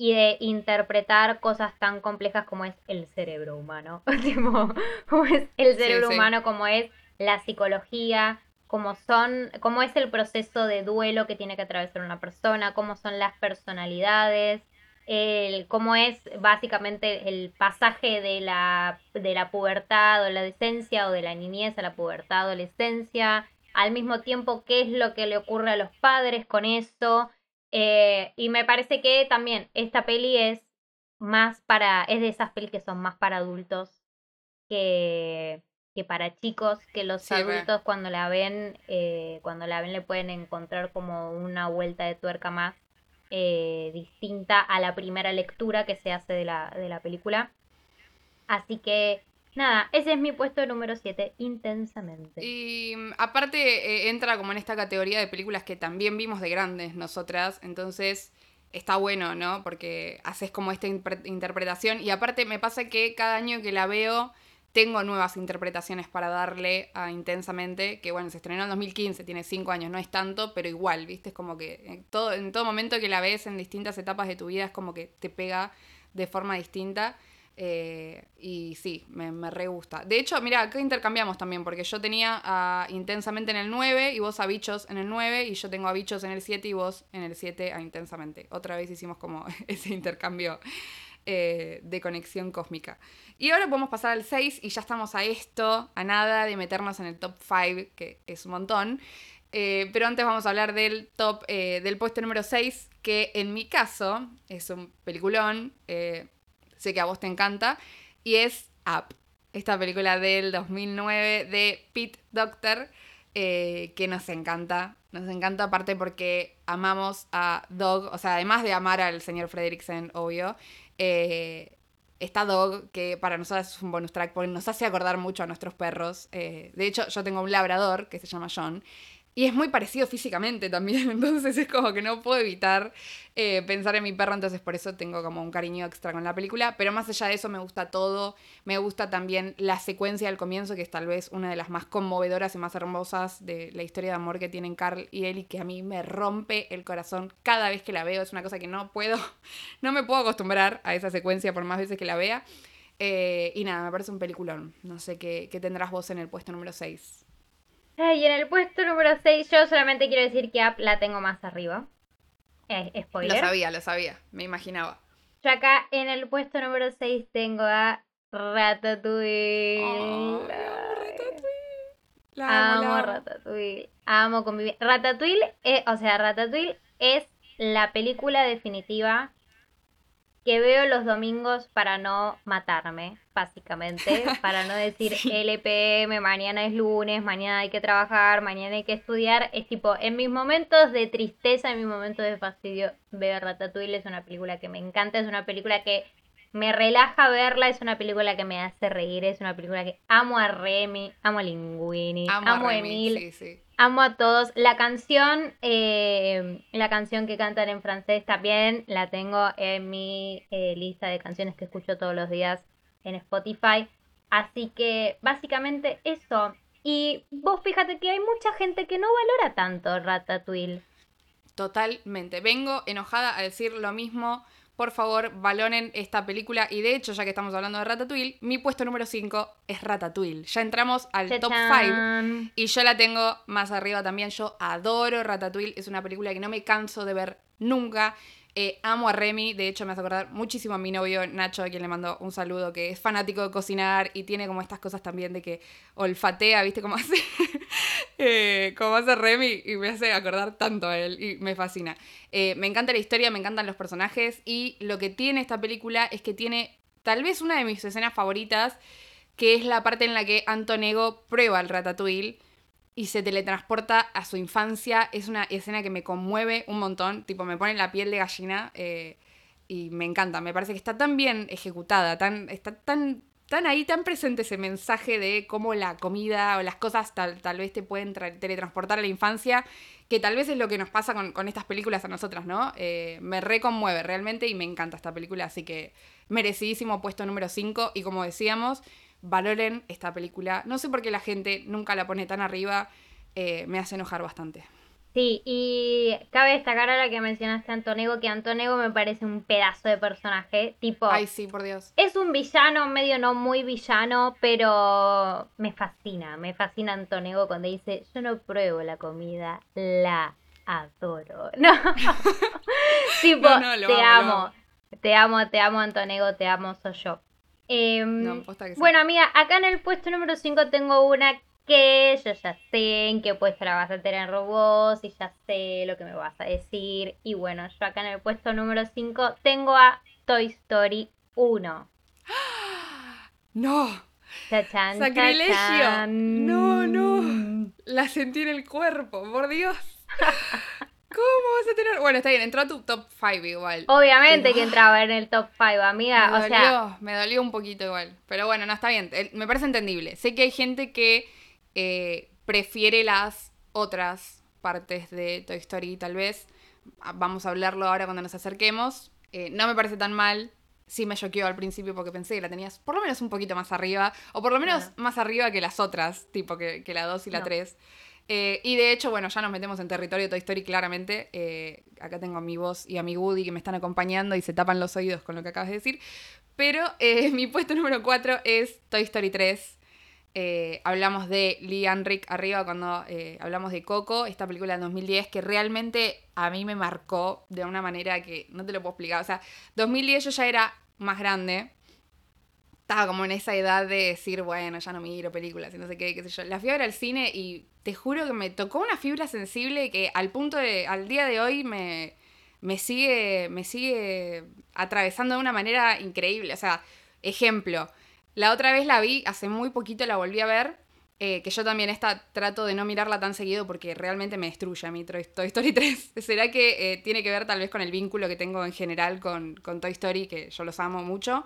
y de interpretar cosas tan complejas como es el cerebro humano, como es el cerebro humano, como es la psicología, como son, cómo es el proceso de duelo que tiene que atravesar una persona, cómo son las personalidades, el, cómo es básicamente el pasaje de la, de la pubertad o la adolescencia o de la niñez a la pubertad, adolescencia, al mismo tiempo qué es lo que le ocurre a los padres con eso, eh, y me parece que también esta peli es más para, es de esas pelis que son más para adultos que, que para chicos, que los adultos cuando la ven, eh, cuando la ven le pueden encontrar como una vuelta de tuerca más eh, distinta a la primera lectura que se hace de la, de la película. Así que Nada, ese es mi puesto número 7, intensamente. Y mm, aparte eh, entra como en esta categoría de películas que también vimos de grandes nosotras, entonces está bueno, ¿no? Porque haces como esta interpretación y aparte me pasa que cada año que la veo tengo nuevas interpretaciones para darle a Intensamente, que bueno, se estrenó en 2015, tiene 5 años, no es tanto, pero igual, ¿viste? Es como que en todo, en todo momento que la ves en distintas etapas de tu vida es como que te pega de forma distinta. Eh, y sí, me, me re gusta. De hecho, mira, acá intercambiamos también, porque yo tenía a Intensamente en el 9 y vos a Bichos en el 9, y yo tengo a Bichos en el 7 y vos en el 7 a Intensamente. Otra vez hicimos como ese intercambio eh, de conexión cósmica. Y ahora podemos pasar al 6 y ya estamos a esto, a nada de meternos en el top 5, que es un montón. Eh, pero antes vamos a hablar del top, del puesto número 6, que en mi caso es un peliculón sé que a vos te encanta, y es Up, esta película del 2009 de Pete Doctor, eh, que nos encanta. Nos encanta aparte porque amamos a Dog, o sea, además de amar al señor Frederiksen, obvio, eh, está Dog, que para nosotros es un bonus track porque nos hace acordar mucho a nuestros perros. Eh, de hecho, yo tengo un labrador que se llama John y es muy parecido físicamente también, entonces es como que no puedo evitar eh, pensar en mi perro, entonces por eso tengo como un cariño extra con la película, pero más allá de eso me gusta todo, me gusta también la secuencia del comienzo, que es tal vez una de las más conmovedoras y más hermosas de la historia de amor que tienen Carl y y que a mí me rompe el corazón cada vez que la veo, es una cosa que no puedo, no me puedo acostumbrar a esa secuencia por más veces que la vea. Eh, y nada, me parece un peliculón. No sé qué, qué tendrás vos en el puesto número 6 y en el puesto número 6 yo solamente quiero decir que App la tengo más arriba. Eh, spoiler. Lo sabía, lo sabía, me imaginaba. Yo acá en el puesto número 6 tengo a Ratatouille. La amo, Ratatouille. Amo convivir. Ratatouille, eh, o sea, Ratatouille es la película definitiva que veo los domingos para no matarme, básicamente, para no decir LPM, mañana es lunes, mañana hay que trabajar, mañana hay que estudiar. Es tipo, en mis momentos de tristeza, en mis momentos de fastidio, veo Ratatouille, es una película que me encanta, es una película que me relaja verla, es una película que me hace reír, es una película que amo a Remy, amo a Linguini, amo, a, Emil, amo a todos. La canción, eh, la canción que cantan en francés también la tengo en mi eh, lista de canciones que escucho todos los días en Spotify. Así que básicamente eso. Y vos fíjate que hay mucha gente que no valora tanto Ratatouille. Totalmente. Vengo enojada a decir lo mismo por favor, valonen esta película. Y de hecho, ya que estamos hablando de Ratatouille, mi puesto número 5 es Ratatouille. Ya entramos al top 5 y yo la tengo más arriba también. Yo adoro Ratatouille. Es una película que no me canso de ver nunca. Eh, amo a Remy, de hecho me hace acordar muchísimo a mi novio Nacho, a quien le mando un saludo, que es fanático de cocinar y tiene como estas cosas también de que olfatea, ¿viste cómo hace? Eh, como hace Remy y me hace acordar tanto a él y me fascina. Eh, me encanta la historia, me encantan los personajes y lo que tiene esta película es que tiene tal vez una de mis escenas favoritas, que es la parte en la que Antonego prueba el ratatouille y se teletransporta a su infancia. Es una escena que me conmueve un montón, tipo me pone la piel de gallina eh, y me encanta. Me parece que está tan bien ejecutada, tan, está tan, tan ahí, tan presente ese mensaje de cómo la comida o las cosas tal, tal vez te pueden teletransportar a la infancia, que tal vez es lo que nos pasa con, estas películas a nosotras, ¿no? Eh, me reconmueve realmente y me encanta esta película, así que merecidísimo puesto número 5 y como decíamos valoren esta película. No sé por qué la gente nunca la pone tan arriba, eh, me hace enojar bastante. Sí, y cabe destacar ahora que mencionaste a Antonego, que Antonego me parece un pedazo de personaje, tipo... Ay, sí, por Dios. Es un villano, medio no muy villano, pero me fascina, me fascina Antonego cuando dice, yo no pruebo la comida, la adoro. No, tipo, te amo, te amo, te amo Antonego, te amo, soy yo. Em, bueno, amiga, acá en el puesto número 5 tengo una que yo ya sé en qué puesto la vas a tener robots y ya sé lo que me vas a decir. Y bueno, yo acá en el puesto número 5 tengo a Toy Story 1. No, Sacrilegio. No, no. La sentí en el cuerpo, por Dios. ¿Cómo vas a tener? Bueno, está bien, entró a tu top 5 igual. Obviamente que entraba en el top 5, amiga. Me o dolió, sea, me dolió un poquito igual. Pero bueno, no está bien. Me parece entendible. Sé que hay gente que eh, prefiere las otras partes de Toy Story, tal vez. Ah, Vamos a hablarlo ahora cuando nos acerquemos. Eh, no me parece tan mal. Sí me choqueó al principio porque pensé que la tenías por lo menos un poquito más arriba. O por lo menos más arriba que las otras, tipo que, que la 2 y la No. 3. Eh, y de hecho, bueno, ya nos metemos en territorio Toy Story claramente. Eh, acá tengo a mi voz y a mi Woody que me están acompañando y se tapan los oídos con lo que acabas de decir. Pero eh, mi puesto número 4 es Toy Story 3. Eh, hablamos de Lee Anrick arriba cuando eh, hablamos de Coco, esta película de 2010 que realmente a mí me marcó de una manera que no te lo puedo explicar. O sea, 2010 yo ya era más grande. Estaba como en esa edad de decir, bueno, ya no miro películas y no sé qué, qué sé yo. La fui a al cine y te juro que me tocó una fibra sensible que al punto de, al día de hoy me, me sigue, me sigue atravesando de una manera increíble. O sea, ejemplo, la otra vez la vi, hace muy poquito la volví a ver, eh, que yo también esta trato de no mirarla tan seguido porque realmente me destruye a mí Toy Story 3. ¿Será que eh, tiene que ver tal vez con el vínculo que tengo en general con, con Toy Story, que yo los amo mucho?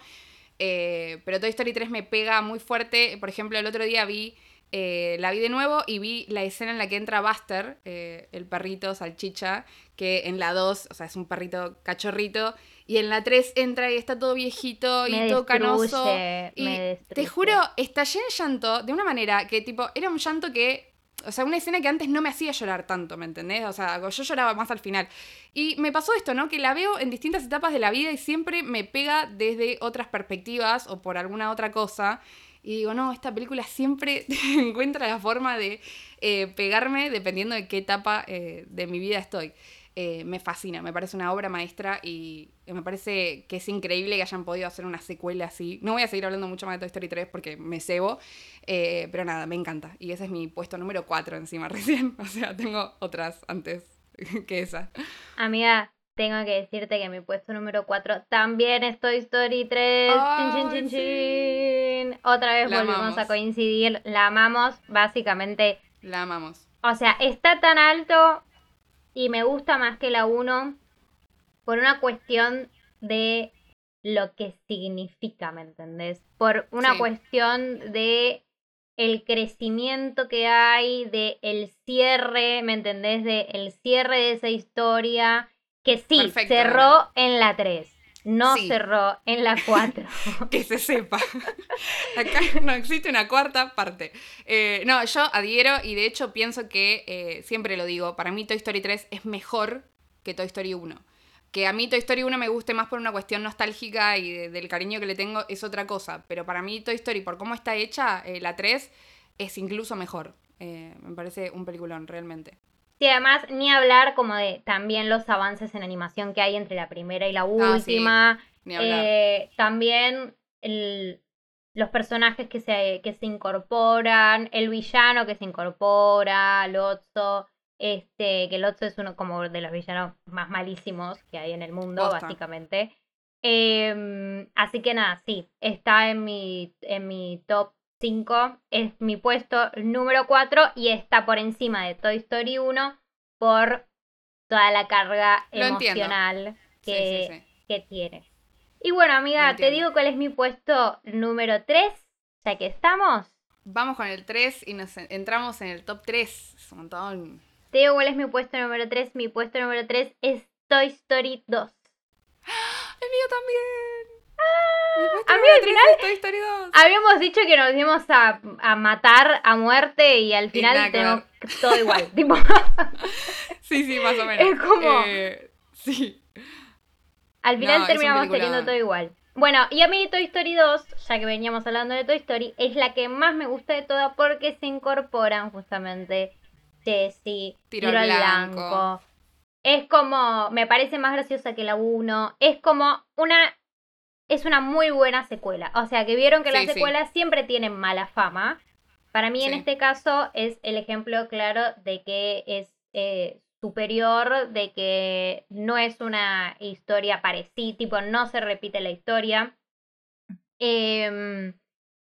Eh, pero Toy Story 3 me pega muy fuerte. Por ejemplo, el otro día vi, la vi de nuevo y vi la escena en la que entra Buster, el perrito salchicha, que en la 2, o sea, es un perrito cachorrito, y en la 3 entra y está todo viejito y todo canoso. Y te juro, estallé en llanto de una manera que, tipo, era un llanto que. O sea, una escena que antes no me hacía llorar tanto, ¿me entendés? O sea, yo lloraba más al final. Y me pasó esto, ¿no? Que la veo en distintas etapas de la vida y siempre me pega desde otras perspectivas o por alguna otra cosa. Y digo, no, esta película siempre encuentra la forma de eh, pegarme dependiendo de qué etapa eh, de mi vida estoy. Eh, me fascina, me parece una obra maestra y me parece que es increíble que hayan podido hacer una secuela así. No voy a seguir hablando mucho más de Toy Story 3 porque me cebo, eh, pero nada, me encanta. Y ese es mi puesto número 4 encima recién. O sea, tengo otras antes que esa. amiga, tengo que decirte que mi puesto número 4 también es Toy Story 3. Ay, Chin, chin, chin, sí. Otra vez La volvimos amamos. a coincidir. La amamos, básicamente. La amamos. O sea, está tan alto y me gusta más que la 1 por una cuestión de lo que significa, ¿me entendés? Por una Sí. cuestión de el crecimiento que hay, de el cierre, ¿me entendés? De el cierre de esa historia que sí, Perfecto, cerró en la 3, no Sí. cerró en la 4. Que se sepa. Acá no existe una cuarta parte. Eh, no, yo adhiero y de hecho pienso que, eh, siempre lo digo, para mí Toy Story 3 es mejor que Toy Story 1. Que a mí Toy Story 1 me guste más por una cuestión nostálgica y de- del cariño que le tengo es otra cosa. Pero para mí Toy Story, por cómo está hecha, eh, la 3 es incluso mejor. Me parece un peliculón, realmente. Sí, además, ni hablar como de también los avances en animación que hay entre la primera y la Ah, sí, última. Ni hablar. Eh, también el- los personajes que se, que se incorporan, el villano que se incorpora, Lotso, este, que Lotso es uno como de los villanos más malísimos que hay en el mundo, básicamente. Em, así que nada, sí, está en mi, en mi top 5, es mi puesto número 4 y está por encima de Toy Story 1 por toda la carga Lo emocional que, sí, sí. que tiene. Y bueno, amiga, te digo cuál es mi puesto número 3, ya que estamos. Vamos con el 3 y nos en- entramos en el top 3. Es un montón. Te digo cuál es mi puesto número 3. Mi puesto número 3 es Toy Story 2. El mío también. Ah, amigo, número al final- es Toy Story 2. Habíamos dicho que nos íbamos a, a matar a muerte y al final tenemos todo igual. tipo, Sí, sí, más o menos. Es como- Eh, sí. al final No, terminamos teniendo todo igual. Bueno, y a mí Toy Story 2, ya que veníamos hablando de Toy Story, es la que más me gusta de todas porque se incorporan justamente Jessie, Tiro al blanco. Es como, me parece más graciosa que la 1. Es como una, es una muy buena secuela. O sea, que vieron que Sí, las sí. secuelas siempre tienen mala fama. Para mí en este caso es el ejemplo claro de que es eh, superior, de que no es una historia parecida, tipo no se repite la historia. Em,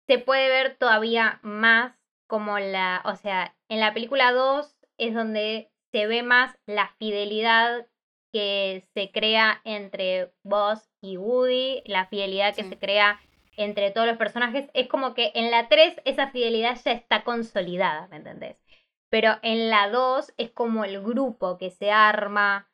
se puede ver todavía más como la, o sea, en la película 2 es donde se ve más la fidelidad que se crea entre Buzz y Woody, la fidelidad que se crea entre todos los personajes. Es como que en la 3 esa fidelidad ya está consolidada, ¿me entendés? Pero en la 2 es como el grupo que se arma.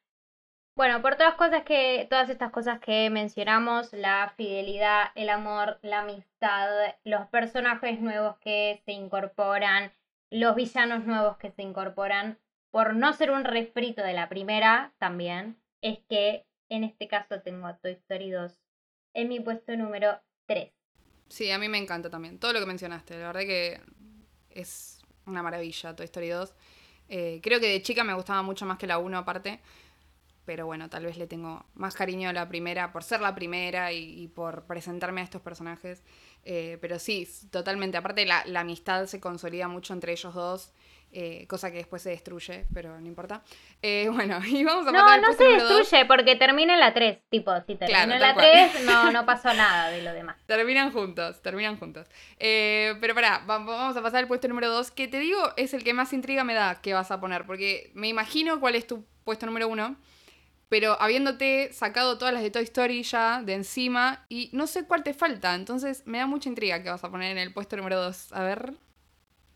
Bueno, por todas cosas que, todas estas cosas que mencionamos, la fidelidad, el amor, la amistad, los personajes nuevos que se incorporan, los villanos nuevos que se incorporan, por no ser un refrito de la primera también, es que en este caso tengo a Toy Story 2 en mi puesto número 3. Sí, a mí me encanta también. Todo lo que mencionaste, la verdad que es una maravilla Toy Story 2. Eh, creo que de chica me gustaba mucho más que la 1 aparte. Pero bueno, tal vez le tengo más cariño a la primera por ser la primera y, por presentarme a estos personajes. Eh, pero sí, totalmente. Aparte, la, la amistad se consolida mucho entre ellos dos. Eh, cosa que después se destruye, pero no importa. Eh, bueno, y vamos a pasar No, no se destruye porque termina en la 3. Tipo, si termina en la 3, no, no pasó nada de lo demás. Terminan juntos, terminan juntos. Eh, pero pará, vamos a pasar al puesto número 2, que te digo es el que más intriga me da que vas a poner, porque me imagino cuál es tu puesto número 1. Pero habiéndote sacado todas las de Toy Story ya de encima, y no sé cuál te falta, entonces me da mucha intriga que vas a poner en el puesto número 2. A ver.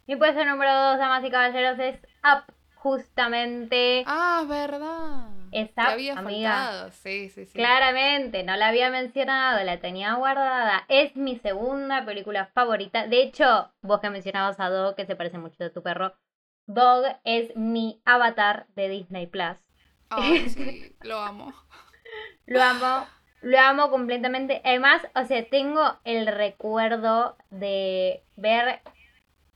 Mi puesto número 2, damas y caballeros, es Up, justamente. Ah, verdad. Es Up, amiga. Sí, sí, sí. Claramente, no la había mencionado, la tenía guardada. Es mi segunda película favorita. De hecho, vos que mencionabas a Dog, que se parece mucho a tu perro, Dog es mi avatar de Disney Plus. Ay, sí, lo amo. lo amo, lo amo completamente. Además, o sea, tengo el recuerdo de ver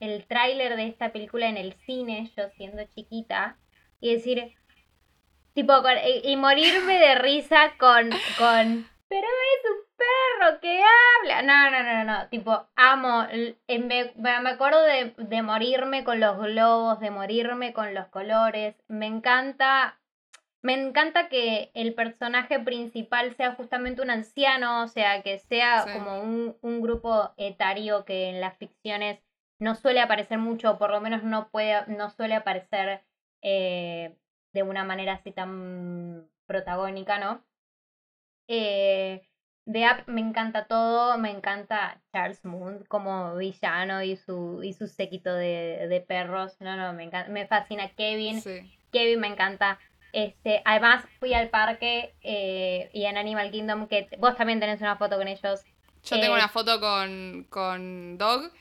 el tráiler de esta película en el cine, yo siendo chiquita, y decir, tipo, y, morirme de risa con, con, pero es un perro que habla. No, no, no, no, tipo, amo, me, me acuerdo de, de morirme con los globos, de morirme con los colores, me encanta me encanta que el personaje principal sea justamente un anciano, o sea, que sea como un, un, grupo etario que en las ficciones no suele aparecer mucho, o por lo menos no, puede, no suele aparecer eh, de una manera así tan protagónica, ¿no? Eh, de App me encanta todo, me encanta Charles Moon como villano y su, y su séquito de, de perros. No, no, me encanta, me fascina Kevin. Kevin me encanta. Este, además fui al parque eh, y en Animal Kingdom, que vos también tenés una foto con ellos. Yo tengo una foto con, con Dog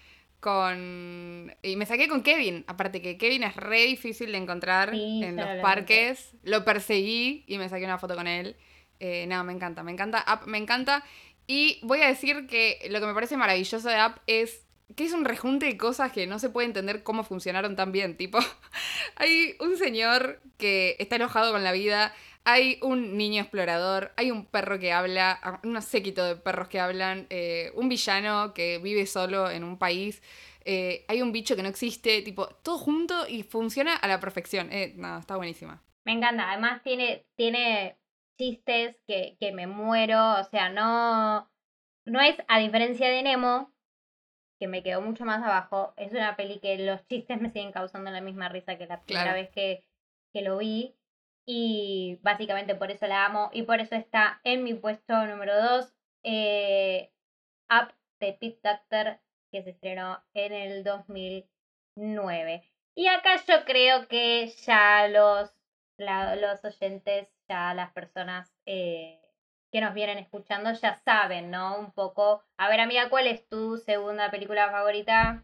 con... Y me saqué con Kevin, aparte que Kevin es re difícil de encontrar en los parques. Lo perseguí y me saqué una foto con él. Eh, no, me encanta, me encanta. App me encanta. Y voy a decir que lo que me parece maravilloso de App es que es un rejunte de cosas que no se puede entender cómo funcionaron tan bien. Tipo, hay un señor que está enojado con la vida, hay un niño explorador, hay un perro que habla, ah, un séquito de perros que hablan, eh, un villano que vive solo en un país, eh, hay un bicho que no existe, tipo, todo junto y funciona a la perfección. Eh, no, está buenísima. Me encanta, además tiene, tiene chistes que, que me muero, o sea, no, no es, a diferencia de Nemo, que me quedó mucho más abajo, es una peli que los chistes me siguen causando la misma risa que la primera vez que, que lo vi. Y básicamente por eso la amo y por eso está en mi puesto número 2. Eh, Up de Pete Doctor, que se estrenó en el 2009. Y acá yo creo que ya los, los oyentes, ya las personas eh, que nos vienen escuchando ya saben, ¿no? Un poco. A ver, amiga, ¿cuál es tu segunda película favorita?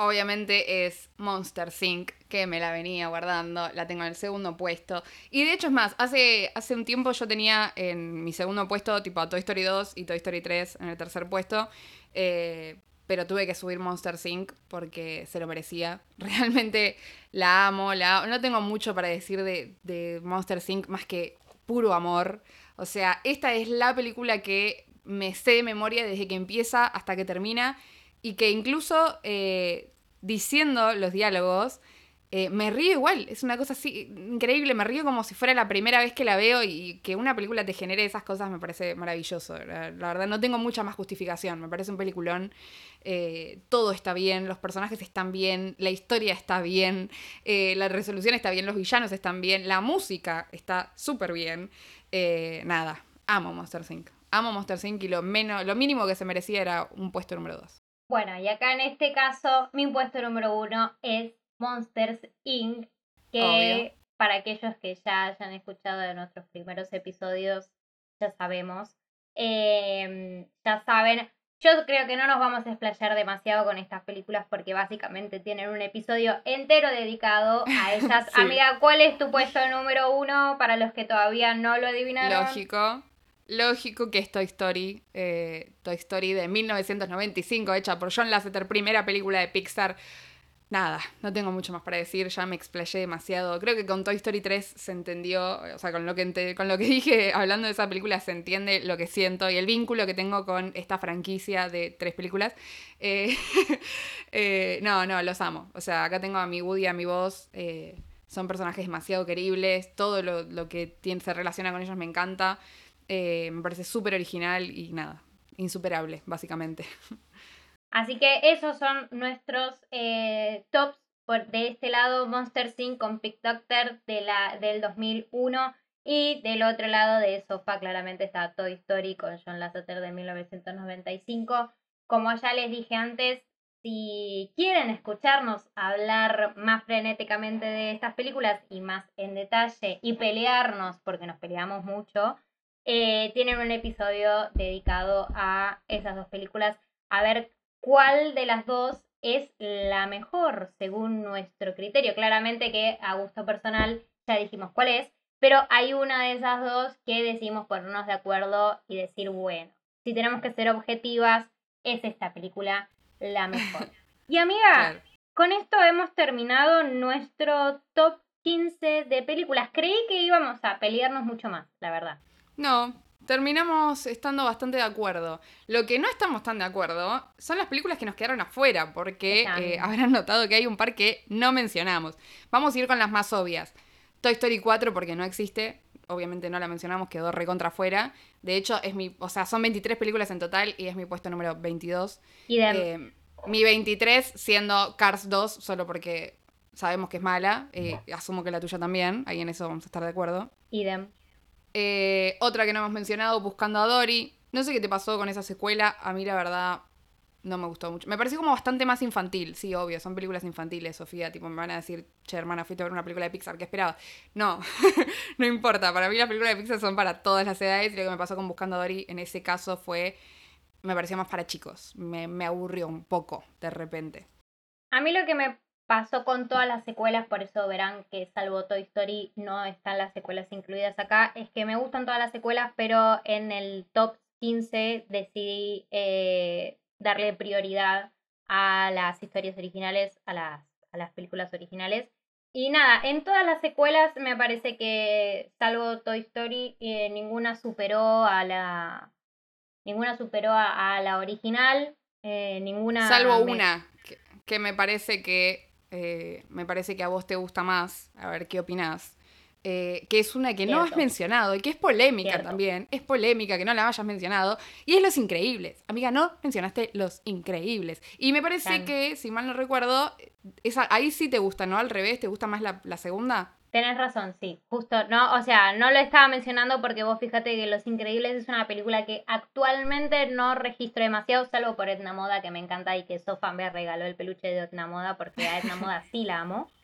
Obviamente es Monster Inc., que me la venía guardando, la tengo en el segundo puesto. Y de hecho es más, hace, hace un tiempo yo tenía en mi segundo puesto tipo a Toy Story 2 y Toy Story 3 en el tercer puesto, eh, pero tuve que subir Monster Inc. porque se lo merecía. Realmente la amo, la no tengo mucho para decir de, de Monster Inc. más que puro amor. O sea, esta es la película que me sé de memoria desde que empieza hasta que termina y que incluso eh, diciendo los diálogos eh, me río igual, es una cosa así increíble, me río como si fuera la primera vez que la veo y que una película te genere esas cosas me parece maravilloso. La, verdad, no tengo mucha más justificación, me parece un peliculón. Eh, todo está bien, los personajes están bien, la historia está bien, la resolución está bien, los villanos están bien, la música está súper bien. nada, amo Monster Inc. Amo Monster Inc. y lo, menos, lo mínimo que se merecía era un puesto número 2. Bueno, y acá en este caso, mi puesto número uno es Monsters Inc., que para aquellos que ya hayan escuchado de nuestros primeros episodios, ya sabemos. Em, ya saben, yo creo que no nos vamos a explayar demasiado con estas películas porque básicamente tienen un episodio entero dedicado a ellas. Amiga, ¿cuál es tu puesto número uno para los que todavía no lo adivinaron? Lógico. Lógico que es Toy Story, eh, Toy Story de 1995, hecha por John Lasseter, primera película de Pixar. Nada, no tengo mucho más para decir, ya me explayé demasiado. Creo que con Toy Story 3 se entendió, o sea, con lo que, con lo que dije hablando de esa película se entiende lo que siento y el vínculo que tengo con esta franquicia de tres películas. Eh, eh, no, no, los amo. O sea, acá tengo a mi Woody, a mi voz. Eh, son personajes demasiado queribles, todo lo, lo que se relaciona con ellos me encanta. Me parece súper original y nada, insuperable, básicamente. Así que esos son nuestros eh, tops por, de este lado Monster Inc. con Pick Doctor de la, del 2001 y del otro lado de sofá claramente está Toy Story con John Lasseter de 1995. Como ya les dije antes, si quieren escucharnos hablar más frenéticamente de estas películas y más en detalle y pelearnos, porque nos peleamos mucho, eh, tienen un episodio dedicado a esas dos películas. A ver cuál de las dos es la mejor según nuestro criterio. Claramente que a gusto personal ya dijimos cuál es, pero hay una de esas dos que decimos ponernos de acuerdo y decir, bueno, si tenemos que ser objetivas, es esta película la mejor. Y amiga, con esto hemos terminado nuestro top 15 de películas. Creí que íbamos a pelearnos mucho más, la verdad. No, terminamos estando bastante de acuerdo. Lo que no estamos tan de acuerdo son las películas que nos quedaron afuera, porque eh, habrán notado que hay un par que no mencionamos. Vamos a ir con las más obvias. Toy Story 4 porque no existe, obviamente no la mencionamos, quedó recontra afuera. De hecho, es mi, o sea, son 23 películas en total y es mi puesto número 22. Eh, mi 23 siendo Cars 2, solo porque sabemos que es mala. Eh, asumo que la tuya también, ahí en eso vamos a estar de acuerdo. Idem. Eh, otra que no hemos mencionado, Buscando a Dory. No sé qué te pasó con esa secuela. A mí la verdad no me gustó mucho. Me pareció como bastante más infantil. Sí, obvio, son películas infantiles, Sofía. Tipo, me van a decir, che, hermana, fuiste a ver una película de Pixar, ¿qué esperabas? No, no importa. Para mí las películas de Pixar son para todas las edades. Y lo que me pasó con Buscando a Dory en ese caso fue... Me parecía más para chicos. Me, me aburrió un poco, de repente. A mí lo que me pasó con todas las secuelas, por eso verán que salvo Toy Story no están las secuelas incluidas acá, es que me gustan todas las secuelas, pero en el top 15 decidí eh, darle prioridad a las historias originales, a las, a las películas originales. Y nada, en todas las secuelas me parece que, salvo Toy Story, eh, ninguna superó a la. Ninguna superó a, la original. Eh, ninguna. Salvo una, que, me parece que eh, me parece que a vos te gusta más, a ver qué opinás, eh, que es una que no has mencionado y que es polémica también, es polémica que no la hayas mencionado, y es Los Increíbles. Amiga, no mencionaste Los Increíbles. Y me parece que, si mal no recuerdo, esa, ahí sí te gusta, ¿no? Al revés, ¿te gusta más la, la segunda? Tenés razón, sí, justo, no, o sea, no lo estaba mencionando porque vos fíjate que Los Increíbles es una película que actualmente no registro demasiado, salvo por Edna Moda, que me encanta y que Sofa me regaló el peluche de Edna Moda porque a Edna Moda sí la amo.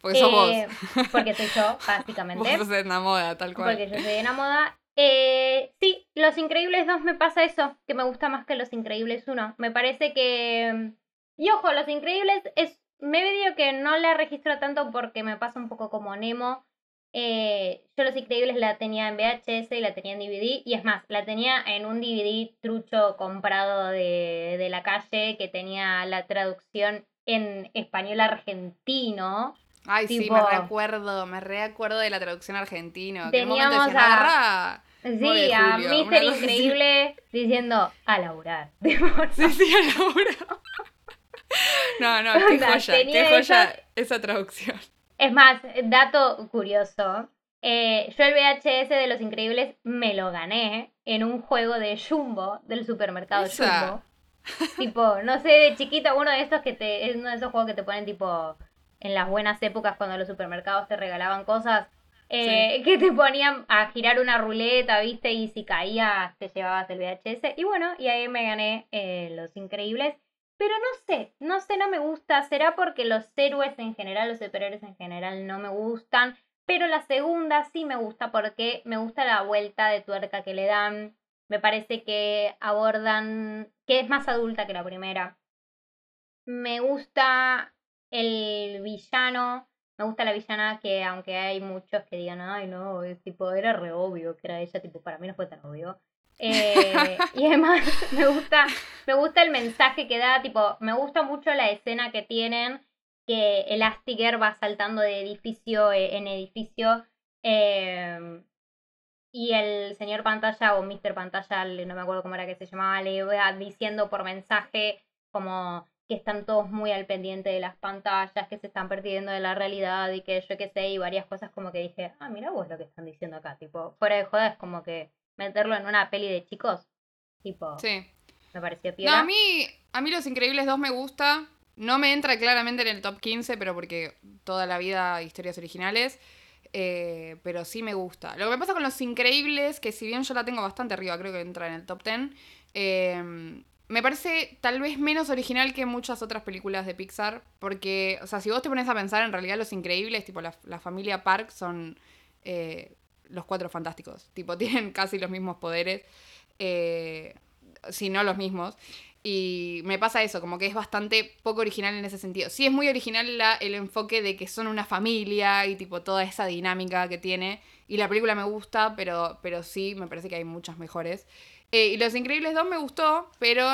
Porque sos vos. Eh, porque soy yo, básicamente. Vos sos Edna Moda, tal cual. Porque yo soy Edna Moda. Eh, sí, Los Increíbles 2 me pasa eso, que me gusta más que Los Increíbles 1. Me parece que... Y ojo, Los Increíbles es me medio que no la registro tanto porque me pasa un poco como Nemo. Eh, yo Los Increíbles la tenía en VHS y la tenía en DVD. Y es más, la tenía en un DVD trucho comprado de, de la calle que tenía la traducción en español argentino. Ay, sí, me recuerdo, me recuerdo de la traducción argentino. Teníamos a... Sí, a Mister Increíble diciendo a laburar. sí, sí, a laburar. No, no, qué joya, qué joya esa traducción. Es más, dato curioso. Eh, yo el VHS de Los Increíbles me lo gané en un juego de Jumbo, del supermercado Jumbo. tipo, no sé, de chiquito, uno de estos que te. Es uno de esos juegos que te ponen tipo en las buenas épocas cuando los supermercados te regalaban cosas. Eh, que te ponían a girar una ruleta, ¿viste? Y si caías te llevabas el VHS. Y bueno, y ahí me gané eh, Los Increíbles. Pero no sé, no sé, no me gusta. Será porque los héroes en general, los superhéroes en general no me gustan. Pero la segunda sí me gusta porque me gusta la vuelta de tuerca que le dan. Me parece que abordan, que es más adulta que la primera. Me gusta el villano, me gusta la villana que aunque hay muchos que digan, ay no, es tipo, era re obvio que era ella, tipo, para mí no fue tan obvio. Eh, y además me gusta, me gusta el mensaje que da, tipo, me gusta mucho la escena que tienen que Elastigirl va saltando de edificio eh, en edificio em, y el señor pantalla o Mr. Pantalla, no me acuerdo cómo era que se llamaba, le iba diciendo por mensaje como que están todos muy al pendiente de las pantallas, que se están perdiendo de la realidad y que yo qué sé, y varias cosas como que dije, ah, mira vos lo que están diciendo acá, tipo, fuera de joda es como que meterlo en una peli de chicos, tipo, sí. me pareció No, a mí, a mí Los Increíbles 2 me gusta, no me entra claramente en el top 15, pero porque toda la vida historias originales. Eh, pero sí me gusta. Lo que me pasa con Los Increíbles, que si bien yo la tengo bastante arriba, creo que entra en el top 10, eh, me parece tal vez menos original que muchas otras películas de Pixar. Porque, o sea, si vos te pones a pensar, en realidad Los Increíbles, tipo la, familia Park, son eh, los cuatro fantásticos. Tipo, tienen casi los mismos poderes. si no los mismos. Y me pasa eso, como que es bastante poco original en ese sentido. Sí es muy original la, el enfoque de que son una familia y tipo toda esa dinámica que tiene. Y la película me gusta, pero, pero sí, me parece que hay muchas mejores. Eh, y Los Increíbles 2 me gustó, pero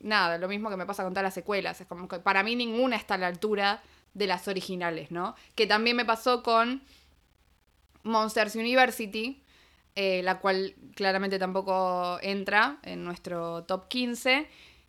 nada, lo mismo que me pasa con todas las secuelas. Es como que para mí ninguna está a la altura de las originales, ¿no? Que también me pasó con Monsters University, eh, la cual claramente tampoco entra en nuestro top 15.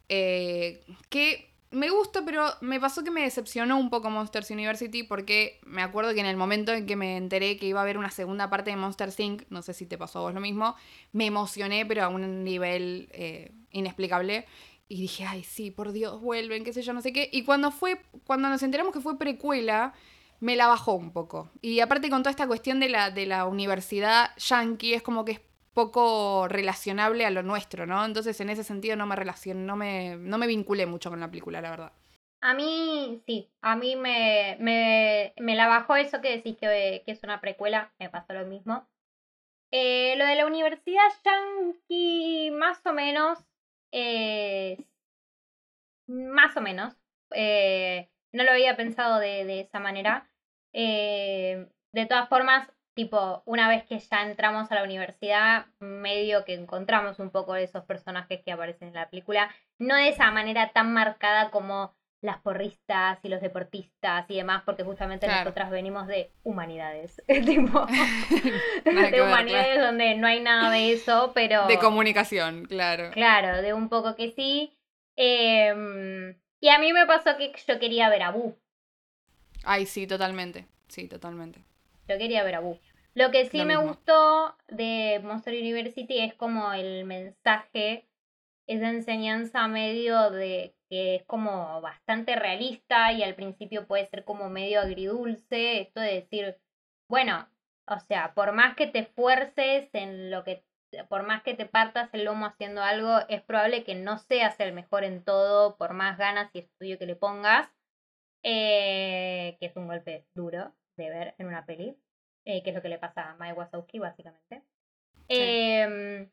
Eh, que me gusta, pero me pasó que me decepcionó un poco Monsters University porque me acuerdo que en el momento en que me enteré que iba a haber una segunda parte de Monster Inc., no sé si te pasó a vos lo mismo, me emocioné, pero a un nivel eh, inexplicable. Y dije, ay, sí, por Dios, vuelven, qué sé yo, no sé qué. Y cuando fue, cuando nos enteramos que fue precuela, me la bajó un poco. Y aparte con toda esta cuestión de la, de la universidad yankee, es como que es poco relacionable a lo nuestro, ¿no? Entonces en ese sentido no me relaciono, no me, no me vinculé mucho con la película, la verdad. A mí sí, a mí me, me, me la bajó eso que decís que, que, es una precuela, me pasó lo mismo. Eh, lo de la universidad yankee, más o menos, más o menos, eh, no lo había pensado de, de esa manera. Eh, de todas formas, tipo, una vez que ya entramos a la universidad, medio que encontramos un poco de esos personajes que aparecen en la película, no de esa manera tan marcada como las porristas y los deportistas y demás, porque justamente nosotras venimos de humanidades, tipo, de humanidades donde no hay nada de eso, pero... De comunicación, claro. Claro, de un poco que sí. Em, y a mí me pasó que yo quería ver a Boo. Ay, sí, totalmente, sí, totalmente. Yo quería ver a Boo. Lo que sí me gustó de Monster University es como el mensaje, esa enseñanza medio de que es como bastante realista y al principio puede ser como medio agridulce, esto de decir, bueno, o sea, por más que te esfuerces en lo que, por más que te partas el lomo haciendo algo, es probable que no seas el mejor en todo, por más ganas y estudio que le pongas, eh, que es un golpe duro de ver en una peli, eh, que es lo que le pasa a Mae Wazowski, básicamente. Em,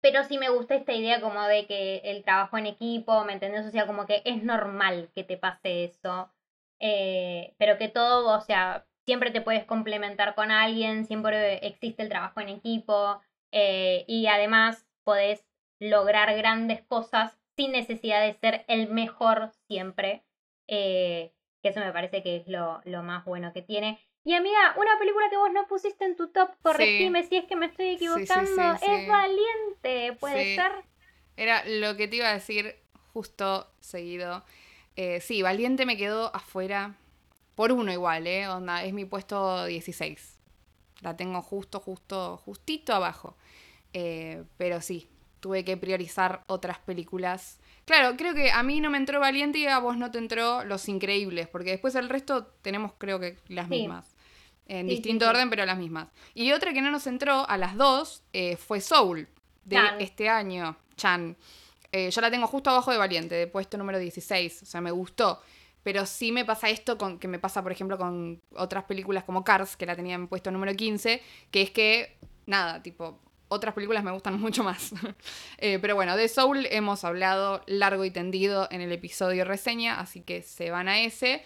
pero sí me gusta esta idea como de que el trabajo en equipo, ¿me entendés? O sea, como que es normal que te pase eso, eh, pero que todo, o sea, siempre te puedes complementar con alguien, siempre existe el trabajo en equipo eh, y además podés lograr grandes cosas sin necesidad de ser el mejor siempre que eso me parece que es lo, más bueno que tiene. Y amiga, una película que vos no pusiste en tu top, corregime si es que me estoy equivocando, es Valiente, ¿puede ser? Era lo que te iba a decir justo seguido. Eh, sí, Valiente me quedó afuera. Por uno igual, ¿eh? Onda, es mi puesto 16. La tengo justo, justo, justito abajo. Eh, pero sí, tuve que priorizar otras películas. Claro, creo que a mí no me entró Valiente y a vos no te entró Los Increíbles, porque después el resto tenemos creo que las mismas. En distinto orden, pero las mismas. Y otra que no nos entró a las dos eh, fue Soul, de este año, Chan. Eh, yo la tengo justo abajo de Valiente, de puesto número 16. O sea, me gustó. Pero sí me pasa esto con, que me pasa, por ejemplo, con otras películas como Cars, que la tenía en puesto número 15, que es que, nada, tipo, otras películas me gustan mucho más. Eh, pero bueno, de Soul hemos hablado largo y tendido en el episodio reseña, así que se van a ese.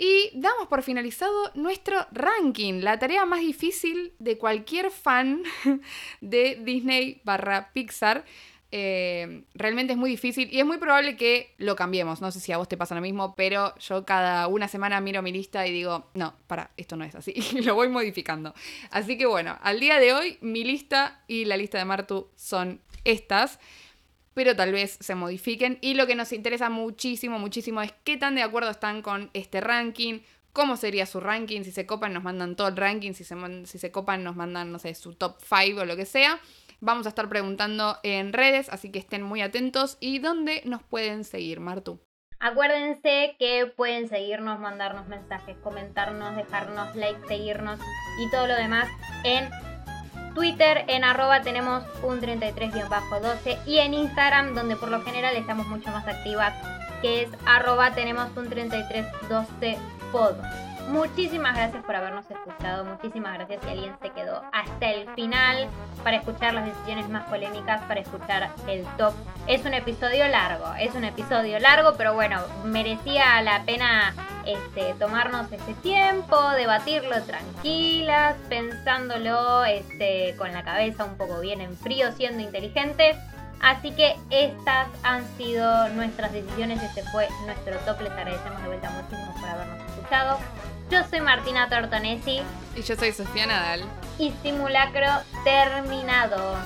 Y damos por finalizado nuestro ranking, la tarea más difícil de cualquier fan de Disney barra Pixar. Eh, realmente es muy difícil y es muy probable que lo cambiemos. No sé si a vos te pasa lo mismo, pero yo cada una semana miro mi lista y digo, no, para, esto no es así. Lo voy modificando. Así que bueno, al día de hoy mi lista y la lista de Martu son estas. Pero tal vez se modifiquen. Y lo que nos interesa muchísimo, muchísimo es qué tan de acuerdo están con este ranking, cómo sería su ranking, si se copan nos mandan todo el ranking, si se, si se copan nos mandan, no sé, su top 5 o lo que sea. Vamos a estar preguntando en redes, así que estén muy atentos. ¿Y dónde nos pueden seguir, Martu? Acuérdense que pueden seguirnos, mandarnos mensajes, comentarnos, dejarnos like, seguirnos y todo lo demás en Twitter, en arroba tenemos un 33-12 y en Instagram, donde por lo general estamos mucho más activas, que es arroba tenemos un 3312 pod. Muchísimas gracias por habernos escuchado. Muchísimas gracias si alguien se quedó hasta el final para escuchar las decisiones más polémicas, para escuchar el top. Es un episodio largo, es un episodio largo, pero bueno, merecía la pena este, tomarnos ese tiempo, debatirlo tranquilas, pensándolo este, con la cabeza un poco bien en frío, siendo inteligentes. Así que estas han sido nuestras decisiones, este fue nuestro top, les agradecemos de vuelta muchísimo por habernos escuchado. Yo soy Martina Tortonesi. Y yo soy Sofía Nadal. Y simulacro terminado.